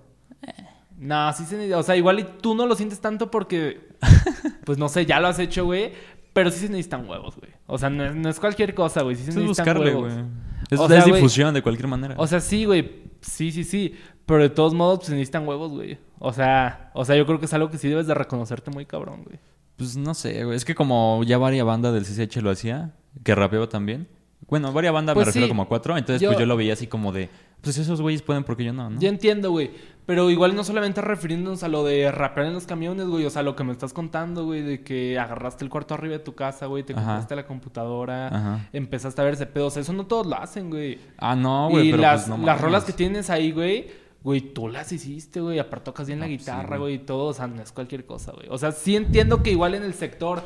No, sí se necesita. O sea, igual y tú no lo sientes tanto porque, pues no sé, ya lo has hecho, güey. Pero sí se necesitan huevos, güey. O sea, no es, no es cualquier cosa, güey. Sí se es necesitan buscarle, huevos. güey. Es, O sea, es güey, difusión de cualquier manera. O sea, sí, güey. Sí, sí, sí. Pero de todos modos, pues se necesitan huevos, güey. O sea, o sea, yo creo que es algo que sí debes de reconocerte muy cabrón, güey. Pues no sé, güey. Es que como ya varias bandas del CCH lo hacía, que rapeaba también. Bueno, varias bandas Pues me refiero sí. como a cuatro. Entonces, Yo- pues yo lo veía así como de, pues esos güeyes pueden porque yo no, ¿no? Ya entiendo, güey. Pero igual no solamente refiriéndonos a lo de rapear en los camiones, güey. O sea, lo que me estás contando, güey, de que agarraste el cuarto arriba de tu casa, güey, te compraste la computadora, Ajá. empezaste a ver ese pedo. O sea, eso no todos lo hacen, güey. Ah, no, güey, y pero las, pues no las mames. rolas que tienes ahí, güey, güey, tú las hiciste, güey. Aparte tocas bien la No, pues guitarra, güey. güey, y todo. O sea, no es cualquier cosa, güey. O sea, sí entiendo que igual en el sector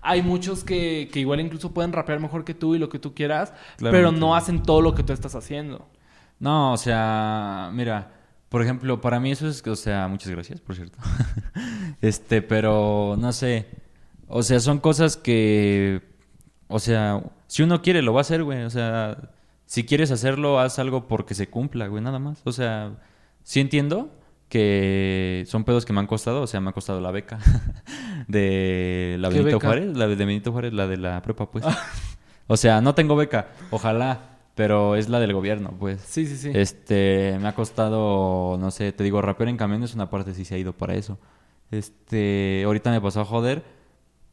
hay muchos que, que igual incluso pueden rapear mejor que tú y lo que tú quieras, pero Claramente. no hacen todo lo que tú estás haciendo. No, o sea, mira, por ejemplo, para mí eso es, o sea, muchas gracias, por cierto. este, pero no sé, o sea, son cosas que, o sea, si uno quiere lo va a hacer, güey, o sea, si quieres hacerlo, haz algo porque se cumpla, güey, nada más. O sea, sí entiendo que son pedos que me han costado, o sea, me ha costado la beca de la ¿Qué Benito beca? Juárez, la de Benito Juárez, la de la prepa, pues. o sea, no tengo beca, ojalá, pero es la del gobierno, pues. Sí, sí, sí. Este, me ha costado, no sé, te digo, rapear en camiones, una parte sí se ha ido para eso. Este, ahorita me pasó a joder,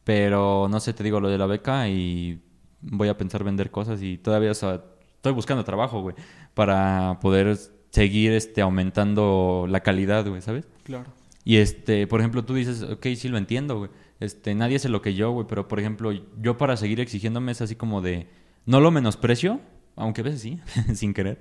pero no sé, te digo lo de la beca y voy a pensar vender cosas y todavía, o sea, estoy buscando trabajo, güey, para poder seguir, este, aumentando la calidad, güey, ¿sabes? Claro. Y este, por ejemplo, tú dices, ok, sí lo entiendo, güey. Este, nadie hace lo que yo, güey, pero por ejemplo, yo para seguir exigiéndome es así como de, no lo menosprecio, aunque a veces sí, sin querer,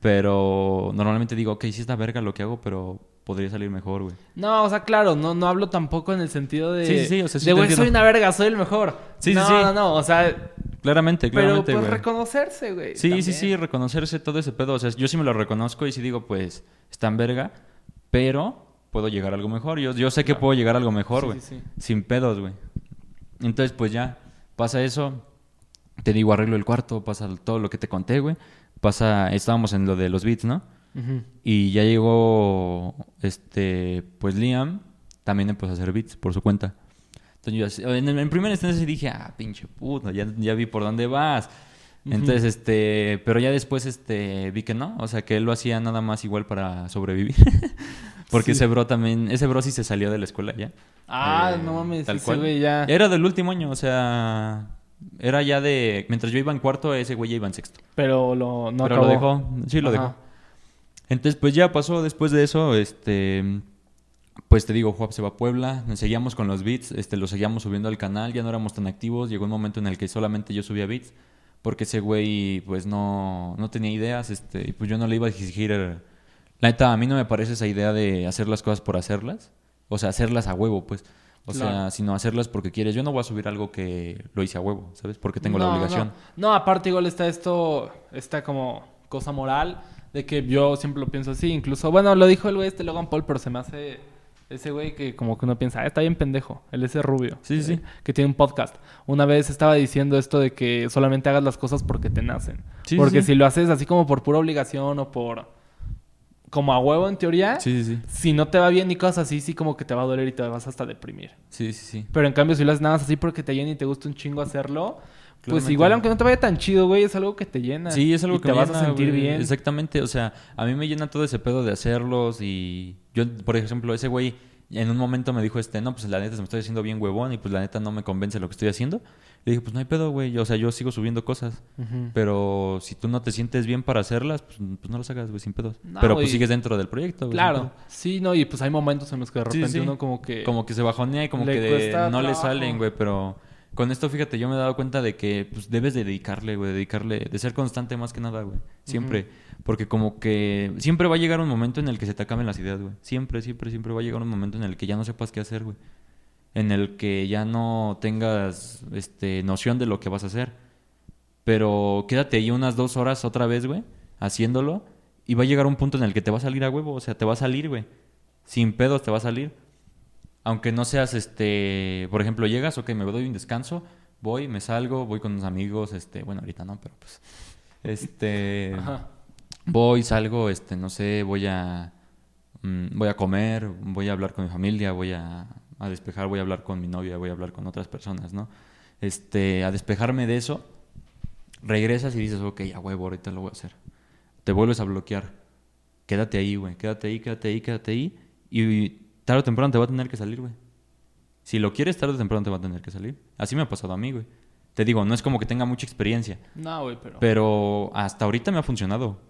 pero normalmente digo, ok, sí está verga lo que hago, pero podría salir mejor, güey. No, o sea, claro, no, no hablo tampoco en el sentido de. Sí, sí, sí, o sea, sí de, güey, soy una verga, soy el mejor. Sí, no, sí. no, no, o sea, Claramente, pero claramente, pues güey. reconocerse, güey. Sí, también. sí, sí, reconocerse todo ese pedo. O sea, yo sí me lo reconozco y sí digo, pues, está en verga, pero puedo llegar a algo mejor. Yo, yo sé que puedo llegar a algo mejor, Sí, güey. sí, sí. Sin pedos, güey. Entonces, pues ya, pasa eso. Te digo, arreglo el cuarto, pasa todo lo que te conté, güey. pasa, estábamos en lo de los beats, ¿no? Y ya llegó, este, pues Liam, también empezó a hacer beats por su cuenta. Entonces yo en, en primera instancia dije, ah, pinche puto, ya, ya vi por dónde vas. Entonces, este, pero ya después, este, vi que no, o sea, que él lo hacía nada más igual para sobrevivir. Porque Sí. ese bro también, ese bro sí se salió de la escuela ya. Ah, Eh, no mames, tal ese cual. güey ya. Era del último año, o sea, era ya de, mientras yo iba en cuarto, ese güey ya iba en sexto. Pero lo, no pero acabó. lo dejó, sí lo Ajá. dejó. Entonces, pues ya pasó después de eso, este, pues te digo, Juap se va a Puebla, seguíamos con los beats, este, los seguíamos subiendo al canal, ya no éramos tan activos, llegó un momento en el que solamente yo subía beats, porque ese güey, pues no, no tenía ideas, este, y pues yo no le iba a exigir, la neta, a mí no me parece esa idea de hacer las cosas por hacerlas, o sea, hacerlas a huevo, pues, o sea, Claro. sino hacerlas porque quieres, yo no voy a subir algo que lo hice a huevo, ¿sabes? Porque tengo la obligación. No. No, aparte igual está esto, esta como cosa moral de que yo siempre lo pienso así. Incluso, bueno, lo dijo el güey este Logan Paul, pero se me hace ese güey que como que uno piensa, ah, está bien pendejo, el ese rubio. Sí, sí, eh, sí. Que tiene un podcast. Una vez estaba diciendo esto de que solamente hagas las cosas porque te nacen. Sí, porque sí. si lo haces así como por pura obligación o por... Como a huevo en teoría, Sí, sí, sí. si no te va bien ni cosas así, sí como que te va a doler y te vas hasta deprimir. Sí, sí, sí. Pero en cambio, si lo haces nada más así porque te llena y te gusta un chingo hacerlo, pues igual aunque no te vaya tan chido, güey, es algo que te llena. Sí, es algo y que te me vas a sentir güey. bien. Exactamente, o sea, a mí me llena todo ese pedo de hacerlos y yo, por ejemplo, ese güey en un momento me dijo este, no, pues la neta se me estoy haciendo bien huevón y pues la neta no me convence lo que estoy haciendo. Le dije, pues no hay pedo, güey, o sea, yo sigo subiendo cosas, pero si tú no te sientes bien para hacerlas, pues, pues no las hagas, güey, sin pedos. No, pero pues sigues dentro del proyecto, güey. Claro, sí, no, y pues hay momentos en los que de repente sí. uno como que... Como que se bajonea y como Le que de- no le salen, güey, pero con esto, fíjate, yo me he dado cuenta de que pues debes de dedicarle, güey, dedicarle, de ser constante más que nada, güey. Siempre. Porque como que siempre va a llegar un momento en el que se te acaben las ideas, güey. Siempre, siempre, siempre va a llegar un momento en el que ya no sepas qué hacer, güey. En el que ya no tengas, este, noción de lo que vas a hacer. Pero quédate ahí unas dos horas otra vez, güey, haciéndolo. Y va a llegar un punto en el que te va a salir a huevo. O sea, te va a salir, güey. Sin pedos te va a salir. Aunque no seas, este, por ejemplo, llegas, ok, me doy un descanso, voy, me salgo, voy con unos amigos, este, bueno, ahorita no, pero pues, este, Ajá. voy, salgo, este, no sé, voy a, mm, voy a comer, voy a hablar con mi familia, voy a, a despejar, voy a hablar con mi novia, voy a hablar con otras personas, ¿no? Este, a despejarme de eso, regresas y dices, ok, a huevo, ahorita lo voy a hacer. Te vuelves a bloquear. Quédate ahí, güey, quédate ahí, quédate ahí, quédate ahí. Y tarde o temprano te va a tener que salir, güey. Si lo quieres, tarde o temprano te va a tener que salir. Así me ha pasado a mí, güey. Te digo, no es como que tenga mucha experiencia. No, güey, pero... Pero hasta ahorita me ha funcionado.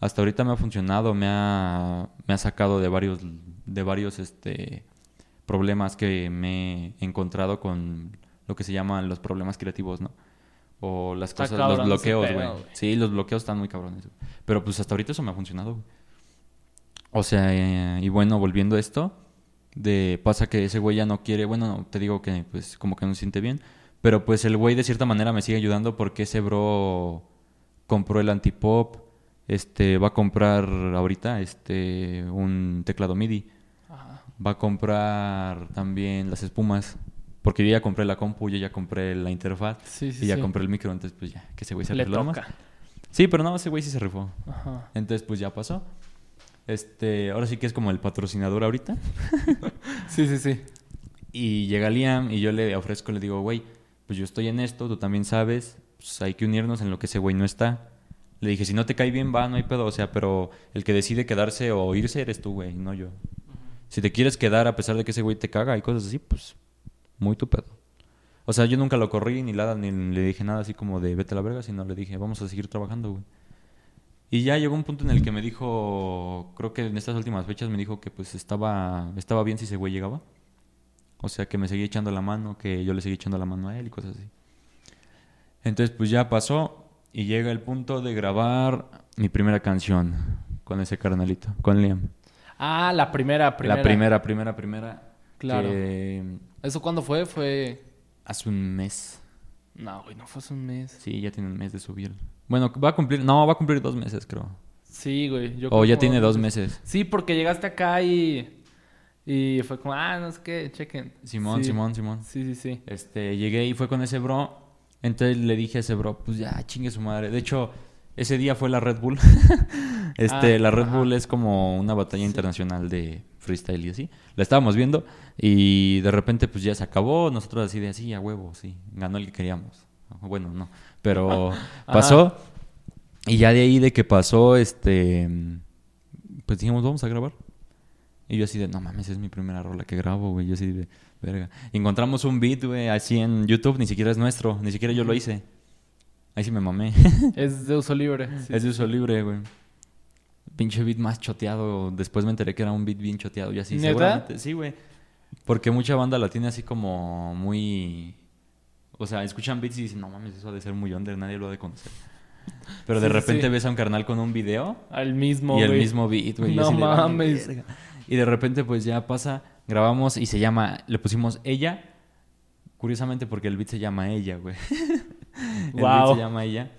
Hasta ahorita me ha funcionado, me ha, me ha sacado de varios, de varios este, problemas que me he encontrado con lo que se llaman los problemas creativos, ¿no? O las Está cosas, cabrón los bloqueos, güey. Sí, los bloqueos están muy cabrones. Pero pues hasta ahorita eso me ha funcionado, güey. O sea, eh, y bueno, volviendo a esto, de pasa que ese güey ya no quiere, bueno, te digo que pues como que no se siente bien, pero pues el güey de cierta manera me sigue ayudando porque ese bro compró el antipop, este va a comprar ahorita este un teclado MIDI, Ajá. va a comprar también las espumas, porque yo ya compré la compu, yo ya compré la interfaz Sí, sí, y ya sí. compré el micro, entonces pues ya, que ese güey se Le toca. Sí, pero no, ese güey sí se rifó. Ajá. Entonces pues ya pasó. Este, ahora sí que es como el patrocinador ahorita. Sí, sí, sí. Y llega Liam y yo le ofrezco, le digo, güey, pues yo estoy en esto, tú también sabes, pues hay que unirnos en lo que ese güey no está. Le dije, si no te cae bien, va, no hay pedo, o sea, pero el que decide quedarse o irse eres tú, güey, no yo. Si te quieres quedar a pesar de que ese güey te caga y cosas así, pues muy tu pedo. O sea, yo nunca lo corrí ni nada, ni le dije nada así como de vete a la verga, sino le dije, vamos a seguir trabajando, güey. Y ya llegó un punto en el que me dijo, creo que en estas últimas fechas me dijo que pues estaba, estaba bien si ese güey llegaba. O sea, que me seguía echando la mano, que yo le seguía echando la mano a él y cosas así. Entonces, pues ya pasó y llega el punto de grabar mi primera canción con ese carnalito, con Liam. Ah, la primera, primera. La primera, primera, primera. Claro. que ¿Eso cuándo fue? Fue... hace un mes. No, güey, no fue hace un mes. Sí, ya tiene un mes de subir. Bueno, va a cumplir, no, va a cumplir dos meses, creo. Sí, güey. yo O ya tiene dos meses. Sí, porque llegaste acá y... Y fue como, ah, no sé qué, chequen. Simón, Sí. Simón, Simón. Sí, sí, sí. Este, llegué y fue con ese bro. Entonces le dije a ese bro, pues ya, chingue su madre. De hecho, Ese día fue la Red Bull. este, Ah, la Red ajá. Bull es como una batalla internacional de freestyle y así. La estábamos viendo y de repente pues ya se acabó. Nosotros así de así, a huevo, sí. Ganó el que queríamos. Bueno, no. Pero pasó. Y ya de ahí de que pasó, este... Pues dijimos, vamos a grabar. Y yo así de, no mames, es mi primera rola que grabo, güey. Yo así de, verga. Y encontramos un beat, güey, así en YouTube. Ni siquiera es nuestro. Ni siquiera yo lo hice. Ahí sí me mamé. Es de uso libre. sí. Es de uso libre, güey. Pinche beat más choteado. Después me enteré que era un beat bien choteado y así. ¿Neta? Seguramente, sí, güey. Porque mucha banda la tiene así como muy... O sea, escuchan beats y dicen, no mames, eso ha de ser muy under, nadie lo ha de conocer. Pero de Sí, repente sí. ves a un carnal con un video Al mismo, y el mismo beat, güey. No así de, "Vale, mames. verga". Y de repente pues ya pasa, grabamos y se llama, le pusimos ella. Curiosamente porque el beat se llama ella, güey. el beat se llama ella.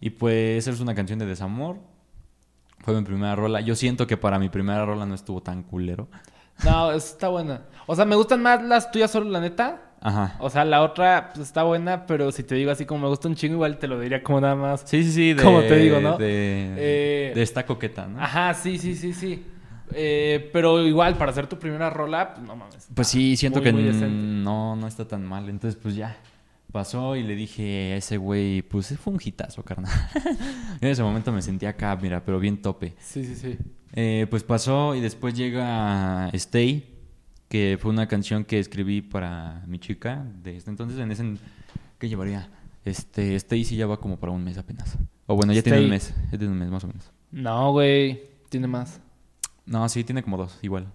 Y pues es una canción de desamor. Fue mi primera rola. Yo siento que para mi primera rola no estuvo tan culero. No, está buena. O sea, me gustan más las tuyas solo, la neta. Ajá. O sea, la otra pues, está buena, pero si te digo así como me gusta un chingo, igual te lo diría como nada más. Sí, sí, sí. De, Como te digo, ¿no? De, Eh, de esta coqueta, ¿no? Ajá, sí, sí, sí, sí. Eh, pero igual, para hacer tu primera rola, pues no mames. Pues sí, siento Muy, que muy no, no está tan mal. Entonces, pues ya pasó y le dije a ese güey, pues fue un hitazo, carnal. en ese momento me sentía acá, mira, pero bien tope. Sí, sí, sí. Eh, pues pasó y después llega Stay, que fue una canción que escribí para mi chica de este entonces. En ese, ¿qué llevaría? Este, Stay sí ya va como para un mes apenas. O bueno, ya tiene un mes, ya tiene un mes más o menos. No, güey. Tiene más. No, sí, tiene como dos, igual.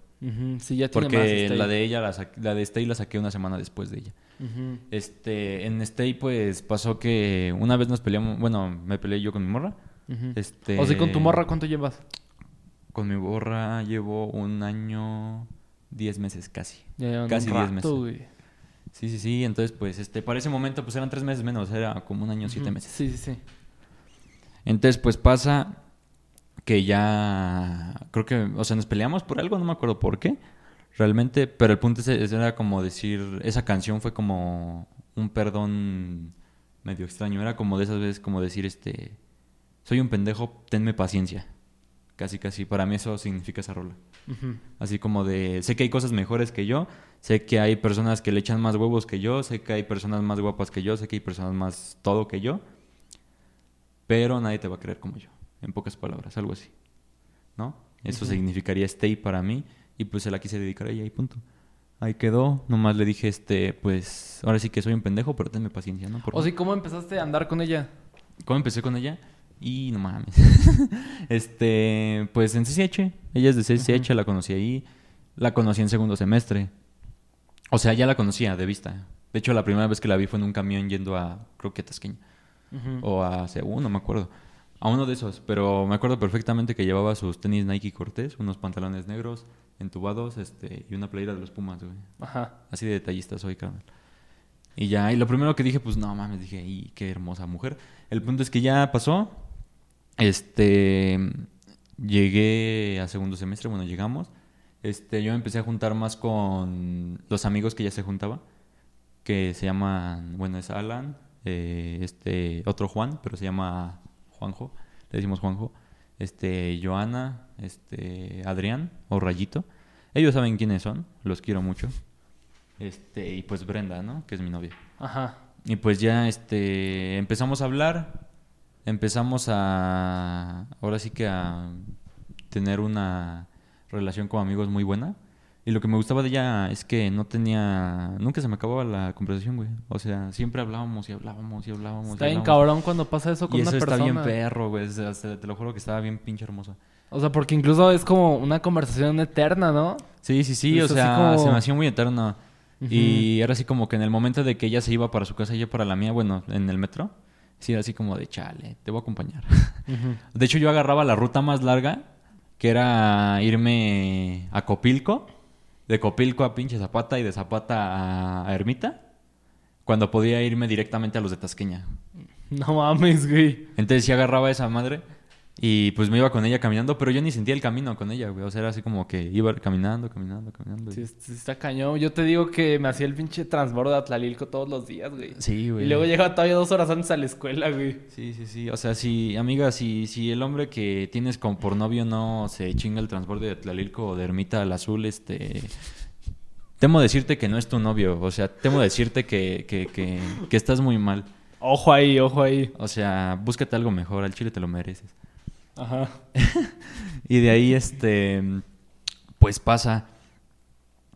Sí, ya tiene más. Porque la de ella, la, la de Stay la saqué una semana después de ella. Ujú. Este, en Stay, pues pasó que una vez nos peleamos. Bueno, me peleé yo con mi morra. Este. O sea, con tu morra, ¿cuánto llevas? Con mi morra llevo un año, diez meses casi. Ya Casi un 10 rato, meses. güey. Sí, sí, sí. Entonces, pues, este, para ese momento, pues eran tres meses menos. Era como un año, siete Ujú. meses. Sí, sí, sí. Entonces, pues pasa que ya. Creo que. O sea, nos peleamos por algo, no me acuerdo por qué. Realmente. Pero el punto ese- ese era como decir. Esa canción fue como un perdón medio extraño. Era como de esas veces, como decir, este. Soy un pendejo, tenme paciencia. Casi, casi. Para mí eso significa esa rola. Así como de, sé que hay cosas mejores que yo, sé que hay personas que le echan más huevos que yo, sé que hay personas más guapas que yo, sé que hay personas más todo que yo, pero nadie te va a creer como yo, en pocas palabras, algo así. ¿No? Eso significaría stay para mí y pues se la quise dedicar a ella y punto. Ahí quedó, nomás le dije, este, pues, ahora sí que soy un pendejo, pero tenme paciencia, ¿no? Por O sea, ¿cómo empezaste a andar con ella? ¿Cómo empecé con ella? Y no mames. este, pues en CCH. Ella es de CCH, la conocí ahí. La conocí en segundo semestre. O sea, ya la conocía de vista. De hecho, la primera vez que la vi fue en un camión yendo a, creo que a Tasqueña. Ujú. O a Seúl, no me acuerdo. A uno de esos. Pero me acuerdo perfectamente que llevaba sus tenis Nike Cortés, unos pantalones negros, entubados, este, y una playera de los Pumas, güey. Ajá. Así de detallista soy, carnal. Y ya, y lo primero que dije, pues no mames, dije, y qué hermosa mujer. El punto es que ya pasó. Este. Llegué a segundo semestre, bueno, llegamos. Este, yo me empecé a juntar más con los amigos que ya se juntaba. Que se llaman, bueno, es Alan, eh, este, otro Juan, pero se llama Juanjo. Le decimos Juanjo. Este, Joana, este, Adrián o Rayito. Ellos saben quiénes son, los quiero mucho. Este, y pues Brenda, ¿no? Que es mi novia. Ajá. Y pues ya este empezamos a hablar, empezamos a ahora sí que a tener una relación como amigos muy buena. Y lo que me gustaba de ella es que no tenía nunca se me acababa la conversación, güey. O sea, siempre hablábamos y hablábamos y hablábamos. y Está bien hablábamos. cabrón cuando pasa eso con Y una eso está persona. bien perro, güey. O sea, te lo juro que estaba bien pinche hermosa. O sea, porque incluso es como una conversación eterna, ¿no? Sí, sí, sí, o sea, como- se me hacía muy eterno. Y era así como que en el momento de que ella se iba para su casa y yo para la mía, bueno, en el metro, sí era así como de chale, te voy a acompañar. De hecho, yo agarraba la ruta más larga, que era irme a Copilco, de Copilco a pinche Zapata y de Zapata a, a Ermita, cuando podía irme directamente a los de Tasqueña. No mames, güey. Entonces sí agarraba esa madre Y pues me iba con ella caminando, pero yo ni sentía el camino con ella, güey. O sea, era así como que iba caminando, caminando, caminando. Sí, está cañón. Yo te digo que me hacía el pinche transbordo de Atlalilco todos los días, güey. Sí, güey. Y luego llegaba todavía dos horas antes a la escuela, güey. Sí, sí, sí. O sea, si, amiga, si, si el hombre que tienes como por novio no se chinga el transborde de Tlalilco o de Ermita al Azul, este... Temo decirte que no es tu novio. O sea, temo decirte que, que, que, que estás muy mal. Ojo ahí, ojo ahí. O sea, búscate algo mejor. Al chile te lo mereces. Ajá. Y de ahí, este, pues pasa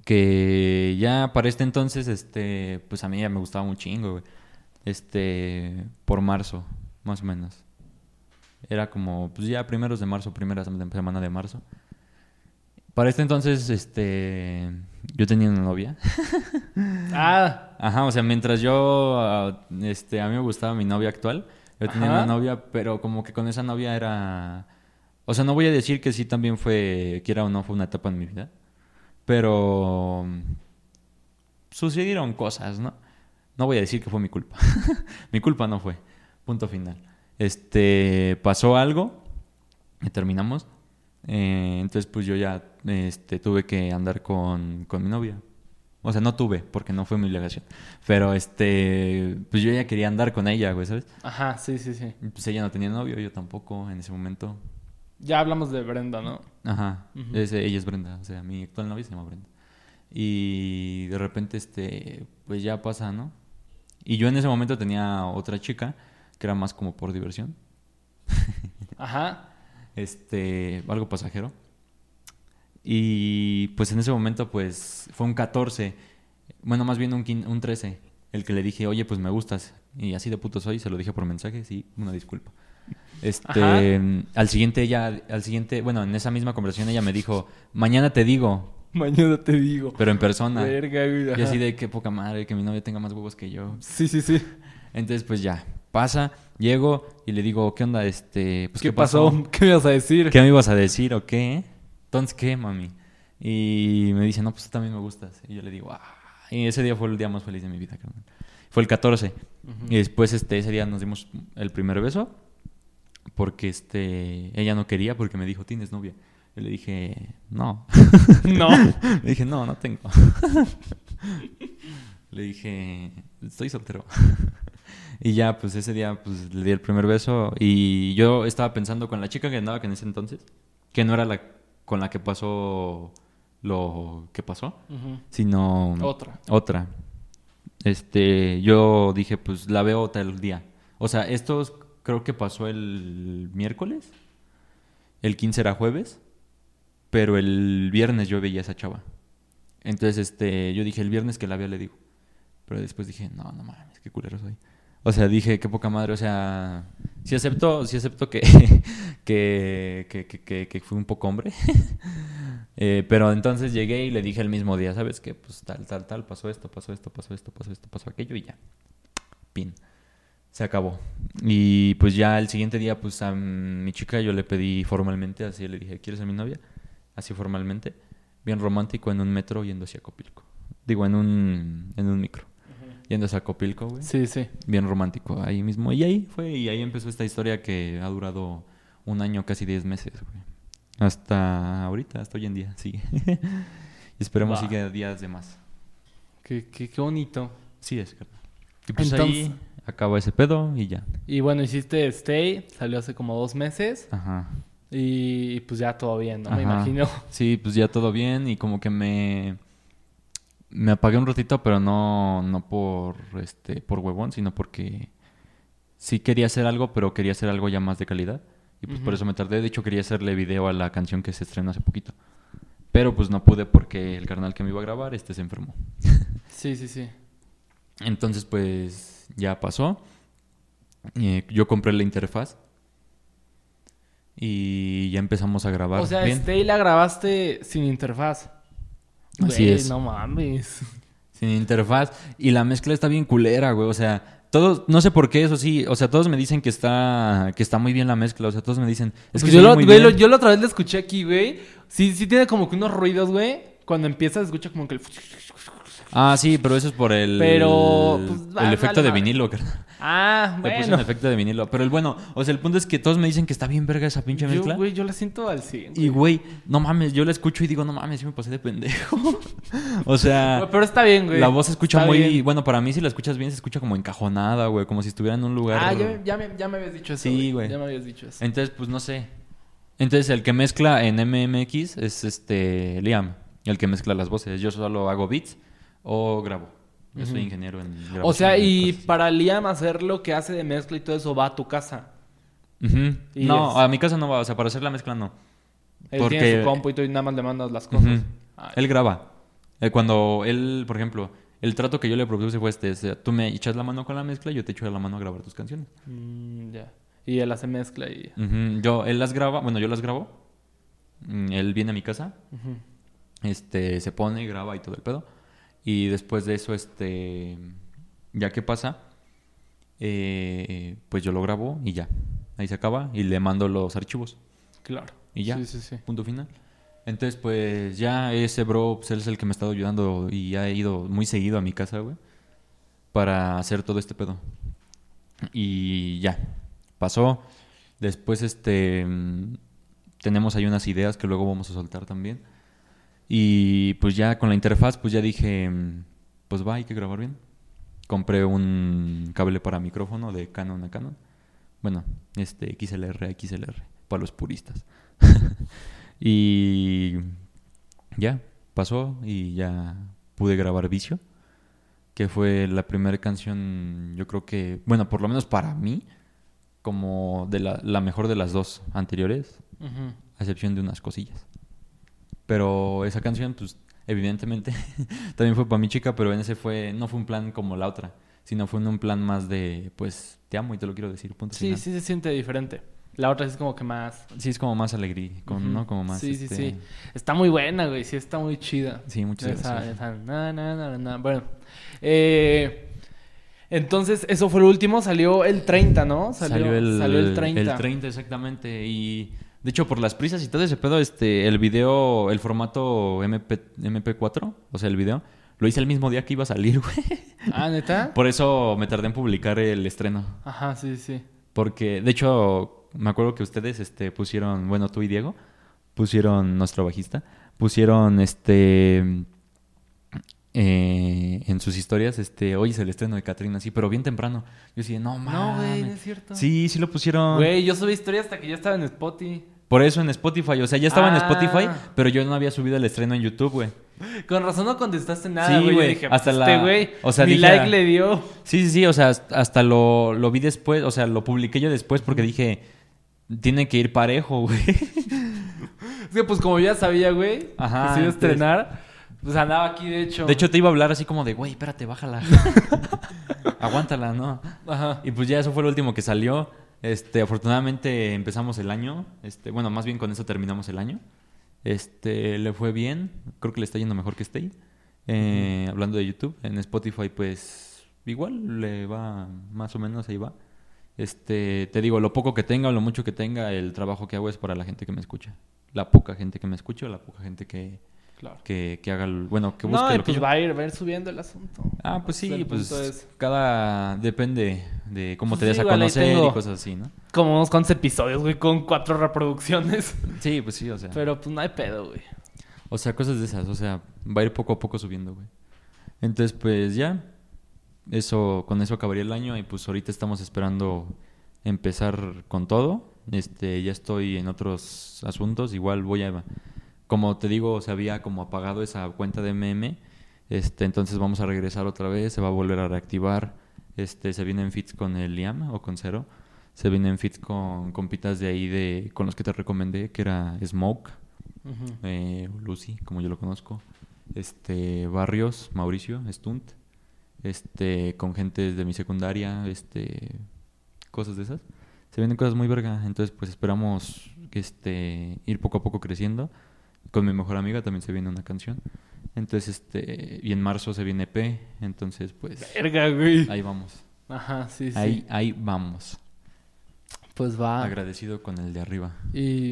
que ya para este entonces, este, pues a mí ya me gustaba un chingo, güey. Este, por marzo, más o menos. Era como, pues ya primeros de marzo, primera sem- semana de marzo. Para este entonces, este, yo tenía una novia. Ah, Ajá, o sea, mientras yo, ah, este, a mí me gustaba mi novia actual, yo tenía Ajá. una novia, pero como que con esa novia era, o sea, no voy a decir que sí también fue, quiera o no, fue una etapa en mi vida, pero mm, sucedieron cosas, ¿no? No voy a decir que fue mi culpa, mi culpa no fue, punto final. Este, pasó algo, y terminamos, eh, entonces pues yo ya, este, tuve que andar con, con mi novia. O sea, no tuve, porque no fue mi obligación. Pero este, pues yo ya quería andar con ella, güey, ¿sabes? ajá, sí, sí, sí. Pues ella no tenía novio, yo tampoco en ese momento. Ya hablamos de Brenda, ¿no? Ajá. Es- ella es Brenda, o sea, mi actual novia se llama Brenda. Y de repente, este, pues ya pasa, ¿no? Y yo en ese momento tenía otra chica que era más como por diversión. Ajá. este, algo pasajero. Y pues en ese momento, pues fue un 14, bueno, más bien un, quin- un 13, el que le dije, oye, pues me gustas. Y así de puto soy, se lo dije por mensaje, sí, una disculpa. Este, Ajá. al siguiente ella, al siguiente, bueno, en esa misma conversación ella me dijo, mañana te digo, Mañana te digo. pero en persona. Verga, güey. Y así de qué poca madre, que mi novia tenga más huevos que yo. Sí, sí, sí. Entonces, pues ya, pasa, llego y le digo, ¿qué onda? Este, pues, ¿Qué, pasó? ¿Qué me ibas a decir? ¿Qué me ibas a decir o qué? Entonces, ¿qué, mami? Y me dice, no, pues tú también me gustas. Y yo le digo, ah. Y ese día fue el día más feliz de mi vida, carnal. Fue el 14. Ujú. Y después, este, ese día nos dimos el primer beso. Porque, este, ella no quería porque me dijo, ¿tienes novia? Yo le dije, no. No. le dije, no, no tengo. le dije, estoy soltero. y ya, pues ese día, pues le di el primer beso. Y yo estaba pensando con la chica que andaba en ese entonces, que no era la con la que pasó lo que pasó, sino Otra. otra. Este, yo dije, pues la veo tal día. O sea, esto es- creo que pasó el miércoles. El 15 era jueves. Pero el viernes yo veía a esa chava. Entonces, este, yo dije, el viernes que la vea le digo. Pero después dije, no, no mames, qué culero soy. O sea, dije, qué poca madre. O sea, sí acepto, sí acepto que, que, que, que, que, fui un poco hombre. Eh, pero entonces llegué y le dije el mismo día, ¿sabes qué? Pues tal, tal, tal, pasó esto, pasó esto, pasó esto, pasó esto, pasó aquello y ya. Pin. Se acabó. Y pues ya el siguiente día, pues a mi chica yo le pedí formalmente, así le dije, ¿quieres ser mi novia? Así formalmente. Bien romántico en un metro yendo hacia Copilco. Digo, en un, en un micro. Yendo hacia Copilco, güey. Sí, sí. Bien romántico, ahí mismo. Y ahí fue, y ahí empezó esta historia que ha durado un año, casi 10 meses, güey. Hasta ahorita, hasta hoy en día, sigue. y esperemos Va. siga días de más. Qué, qué, qué bonito. Sí, es, carnal. Y pues Entonces- ahí acaba ese pedo y ya. Y bueno, hiciste Stay, salió hace como dos meses. Ajá. Y pues ya todo bien, ¿no? Me imagino. Sí, pues ya todo bien y como que me me apagué un ratito, pero no no por este por huevón, sino porque sí quería hacer algo, pero quería hacer algo ya más de calidad y pues por eso me tardé. De hecho, quería hacerle video a la canción que se estrenó hace poquito. Pero pues no pude porque el carnal que me iba a grabar este se enfermó. Sí, sí, sí. Entonces, pues ya pasó. Eh, yo compré la interfaz y ya empezamos a grabar O sea, bien. Stay la grabaste sin interfaz. Así Güey, es. No mames. Sin interfaz. Y la mezcla está bien culera, güey. O sea, todos, no sé por qué, eso sí. O sea, todos me dicen que está, que está muy bien la mezcla. O sea, todos me dicen. Es Pues que yo, lo, oye muy güey, lo- bien. yo la otra vez la escuché aquí, güey. Sí, sí tiene como que unos ruidos, güey. Cuando empieza, se escucha como que el... Ah, sí, pero eso es por el, Pero, pues, el vale, efecto vale de vinilo. Ah, Le puse bueno. un efecto de vinilo. Pero el bueno, o sea, el punto es que todos me dicen que está bien verga esa pinche Yo, mezcla. güey, yo la siento al 100. Y güey, no mames, yo la escucho y digo, no mames, sí me pasé de pendejo. o sea, Güey, Pero está bien, güey. la voz se escucha Está muy, bien. bueno, para mí si la escuchas bien se escucha como encajonada, güey, como si estuviera en un lugar. Ah, ya, ya me, ya me habías dicho eso. Sí, güey. Ya me habías dicho eso. Entonces, pues no sé. Entonces, el que mezcla en MMX es este Liam, el que mezcla las voces. Yo solo hago beats o grabo. Yo soy ingeniero en grabación. O sea, y cosas. para Liam hacer lo que hace de mezcla y todo eso va a tu casa. Y No, es- a mi casa no va, o sea, para hacer la mezcla no. Él Porque- tiene su compu y tú y nada más le mandas las cosas. Ah, Él graba. Eh, cuando él, por ejemplo, el trato que yo le propuse fue este, o sea, tú me echas la mano con la mezcla y yo te echo la mano a grabar tus canciones. mm, ya. Y él hace mezcla y... Yo, él las graba, bueno, yo las grabo. Mm, Él viene a mi casa, este, se pone, graba y todo el pedo. Y después de eso, este, ya que pasa, eh, pues yo lo grabo y ya. Ahí se acaba y le mando los archivos. Claro. Y ya. Sí, sí, sí. Punto final. Entonces, pues ya ese bro, pues, él es el que me ha estado ayudando y ha ido muy seguido a mi casa, güey, para hacer todo este pedo. Y ya, pasó. Después, este, mm, tenemos ahí unas ideas que luego vamos a soltar también. Y pues ya con la interfaz, pues ya dije, pues va, hay que grabar bien. Compré un cable para micrófono de Canon a Canon. Bueno, este XLR a XLR, para los puristas. y ya, pasó y ya pude grabar Vicio, que fue la primera canción, yo creo que, bueno, por lo menos para mí, como de la, la mejor de las dos anteriores, a excepción de unas cosillas. Pero esa canción, pues, evidentemente, también fue para mi chica, pero en ese fue, no fue un plan como la otra, sino fue en un plan más de, pues, te amo y te lo quiero decir, punto Sí, final. sí se siente diferente. La otra es como que más... Sí, es como más alegría, con. ¿no? Como más, Sí, sí, este, sí. Está muy buena, güey. Sí, está muy chida. Sí, muchas Esa- gracias. esa- na, na, na. Bueno. Eh, entonces, eso fue el último. Salió el 30, ¿no? Salió, el, salió el 30. El 30, exactamente. Y de hecho, por las prisas y todo ese pedo, este, el video, el formato MP, MP4, o sea, el video, lo hice el mismo día que iba a salir, güey. Ah, ¿neta? Por eso me tardé en publicar el estreno. Ajá, sí, sí. Porque, de hecho, me acuerdo que ustedes este, pusieron, bueno, tú y Diego, pusieron, nuestro bajista, pusieron este. Eh, en sus historias, este, hoy es el estreno de Catrina, sí, pero bien temprano. Yo decía, no mames. No, güey, no es cierto. Sí, sí lo pusieron. Güey, yo subí historia hasta que ya estaba en Spotify. Por eso en Spotify, o sea, ya estaba en Ah. Spotify, pero yo no había subido el estreno en YouTube, güey. Con razón no contestaste nada, Sí, güey. Dije, hasta pues, la- este güey, o sea, mi dije, like le dio. Sí, sí, sí, o sea, hasta- lo, lo vi después, o sea, lo publiqué yo después porque dije, tiene que ir parejo, güey. Es que, pues, como ya sabía, güey, Ajá, que se iba a entonces- estrenar, pues andaba aquí, de hecho. De hecho, te iba a hablar así como de, güey, espérate, bájala. Aguántala, ¿no? Ajá. Y pues ya eso fue lo último que salió. Este, afortunadamente empezamos el año. Este, bueno, más bien con eso terminamos el año. Este, le fue bien. Creo que le está yendo mejor que Stay. Eh, Hablando de YouTube, en Spotify, pues igual le va más o menos ahí va. Este, te digo, lo poco que tenga o lo mucho que tenga, el trabajo que hago es para la gente que me escucha. La poca gente que me escucha, o la poca gente que, Claro. que, que haga, el- bueno, que busque No, lo que pues yo- va a, ir, va a ir subiendo el asunto. Ah, pues sí, pues es- cada depende de cómo Pues te des sí, a conocer y cosas así, ¿no? Como unos cuantos episodios, güey, con cuatro reproducciones. Sí, pues sí, o sea. Pero pues no hay pedo, güey. O sea, cosas de esas, o sea, va a ir poco a poco subiendo, güey. Entonces, pues ya, eso, con eso acabaría el año y pues ahorita estamos esperando empezar con todo. Este, ya estoy en otros asuntos, igual voy a, como te digo, se había como apagado esa cuenta de MM, este, entonces vamos a regresar otra vez, se va a volver a reactivar, este, se vienen fits con el Liam o con Cero, se vienen fits con compitas de ahí de, con los que te recomendé, que era Smoke, eh, Lucy, como yo lo conozco, este Barrios, Mauricio, Stunt, este con gente de mi secundaria, este cosas de esas. Se vienen cosas muy verga, entonces pues esperamos que este ir poco a poco creciendo. Con mi mejor amiga también se viene una canción. Entonces este y en marzo se viene EP, entonces pues Verga, güey. ahí vamos. Ajá, sí, sí. Ahí ahí vamos. Pues va. Agradecido con el de arriba. Y,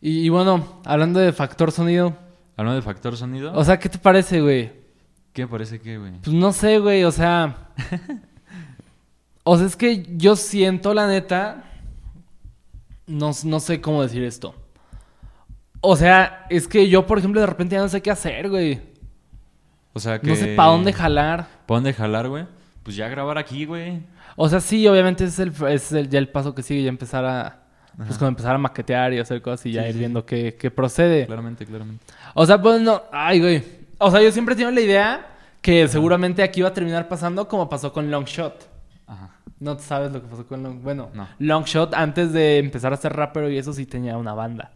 y, y bueno, hablando de factor sonido. Hablando de factor sonido. O sea, ¿qué te parece, güey? ¿Qué parece que, güey? Pues no sé, güey, o sea. o sea, es que yo siento, la neta. No, no sé cómo decir esto. O sea, es que yo, por ejemplo, de repente ya no sé qué hacer, güey. O sea que... No sé para dónde jalar. ¿Para dónde jalar, güey? Pues ya grabar aquí, güey. O sea, sí, obviamente es el, es el, ya el paso que sigue, ya empezar a. Pues como empezar a maquetear y hacer cosas y ya Sí, ir sí. viendo qué, qué procede. Claramente, claramente. O sea, pues no. Ay, güey. O sea, yo siempre he tenido la idea que seguramente aquí va a terminar pasando como pasó con Longshot. Ajá. No sabes lo que pasó con Long... Bueno, No. Longshot antes de empezar a ser rapero y eso sí tenía una banda.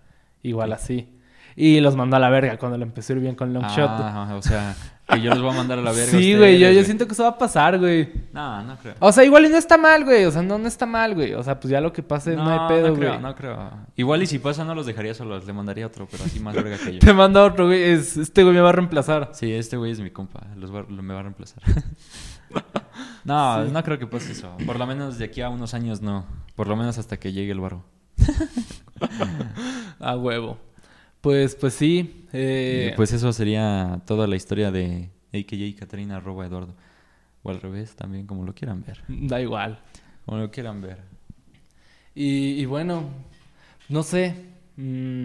Igual así. Y los mandó a la verga cuando le empezó a ir bien con Longshot. Ah, o sea, que yo los voy a mandar a la verga. sí, güey. Yo, yo siento que eso va a pasar, güey. No, no creo. O sea, igual y no está mal, güey. O sea, no, no está mal, güey. O sea, pues ya lo que pase no, hay pedo, no güey. creo, no creo. Igual y si pasa no los dejaría solos, le mandaría otro, pero así más verga que yo. Te manda otro, güey. Es, este güey me va a reemplazar. Sí, este güey es mi compa, los va- me va a reemplazar. no, no creo que pase eso. Por lo menos de aquí a unos años no. Por lo menos hasta que llegue el barro. A huevo. Pues, pues sí. eh, pues eso sería toda la historia de AKJ Catarina arroba Eduardo. O al revés, también como lo quieran ver. Da igual. Como lo quieran ver. Y, y bueno, no sé. mm,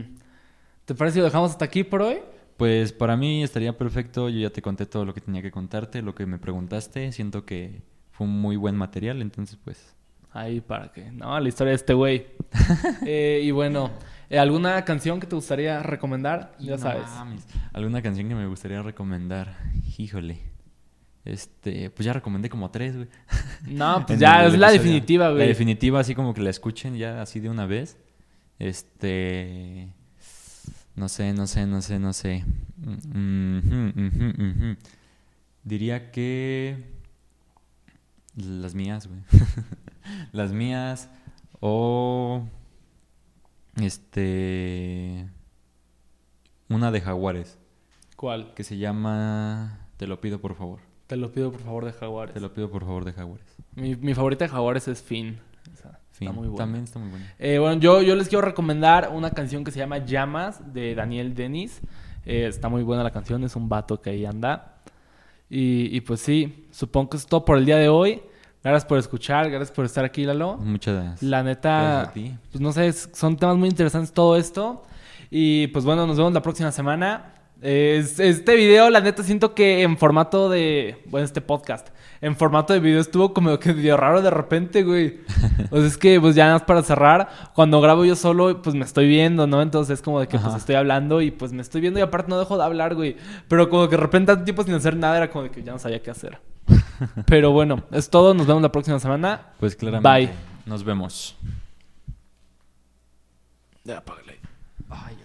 ¿Te parece si lo dejamos hasta aquí por hoy? Pues para mí estaría perfecto. Yo ya te conté todo lo que tenía que contarte, lo que me preguntaste. Siento que fue un muy buen material, entonces pues... Ahí para que. No, la historia de este güey. Eh, y bueno, eh, ¿alguna canción que te gustaría recomendar? Ya No sabes. mames. ¿Alguna canción que me gustaría recomendar? Híjole. Este, pues ya recomendé como tres, güey. No, pues ya es la definitiva, La güey. definitiva, así como que la escuchen ya así de una vez. Este. No sé, no sé, no sé, no sé. Mm. Diría que. Las mías, güey. Las mías. O. Este. Una de Jaguares. ¿Cuál? Que se llama. Te lo pido por favor. Te lo pido por favor de Jaguares. Te lo pido por favor de Jaguares. Mi, mi favorita de Jaguares es Finn. Fin. Está muy buena. También está muy buena. Eh, bueno, yo, yo les quiero recomendar una canción que se llama Llamas de Daniel Denis. Eh, está muy buena la canción, es un vato que ahí anda. Y, y pues sí, supongo que es todo por el día de hoy. Gracias por escuchar, gracias por estar aquí, Lalo. Muchas La neta, Gracias a ti. pues no sé, son temas muy interesantes todo esto. Y pues bueno, nos vemos la próxima semana. Es- este video, la neta, siento que en formato de. Bueno, este podcast. En formato de video estuvo como que medio raro de repente, güey. O sea, es que, pues ya nada más para cerrar, cuando grabo yo solo, pues me estoy viendo, ¿no? Entonces es como de que pues estoy hablando y pues me estoy viendo y aparte no dejo de hablar, güey. Pero como que de repente tanto tiempo sin hacer nada era como de que ya no sabía qué hacer. Pero bueno, es todo. Nos vemos la próxima semana. Pues claramente. Bye. Nos vemos. Ya, apágale. Ay,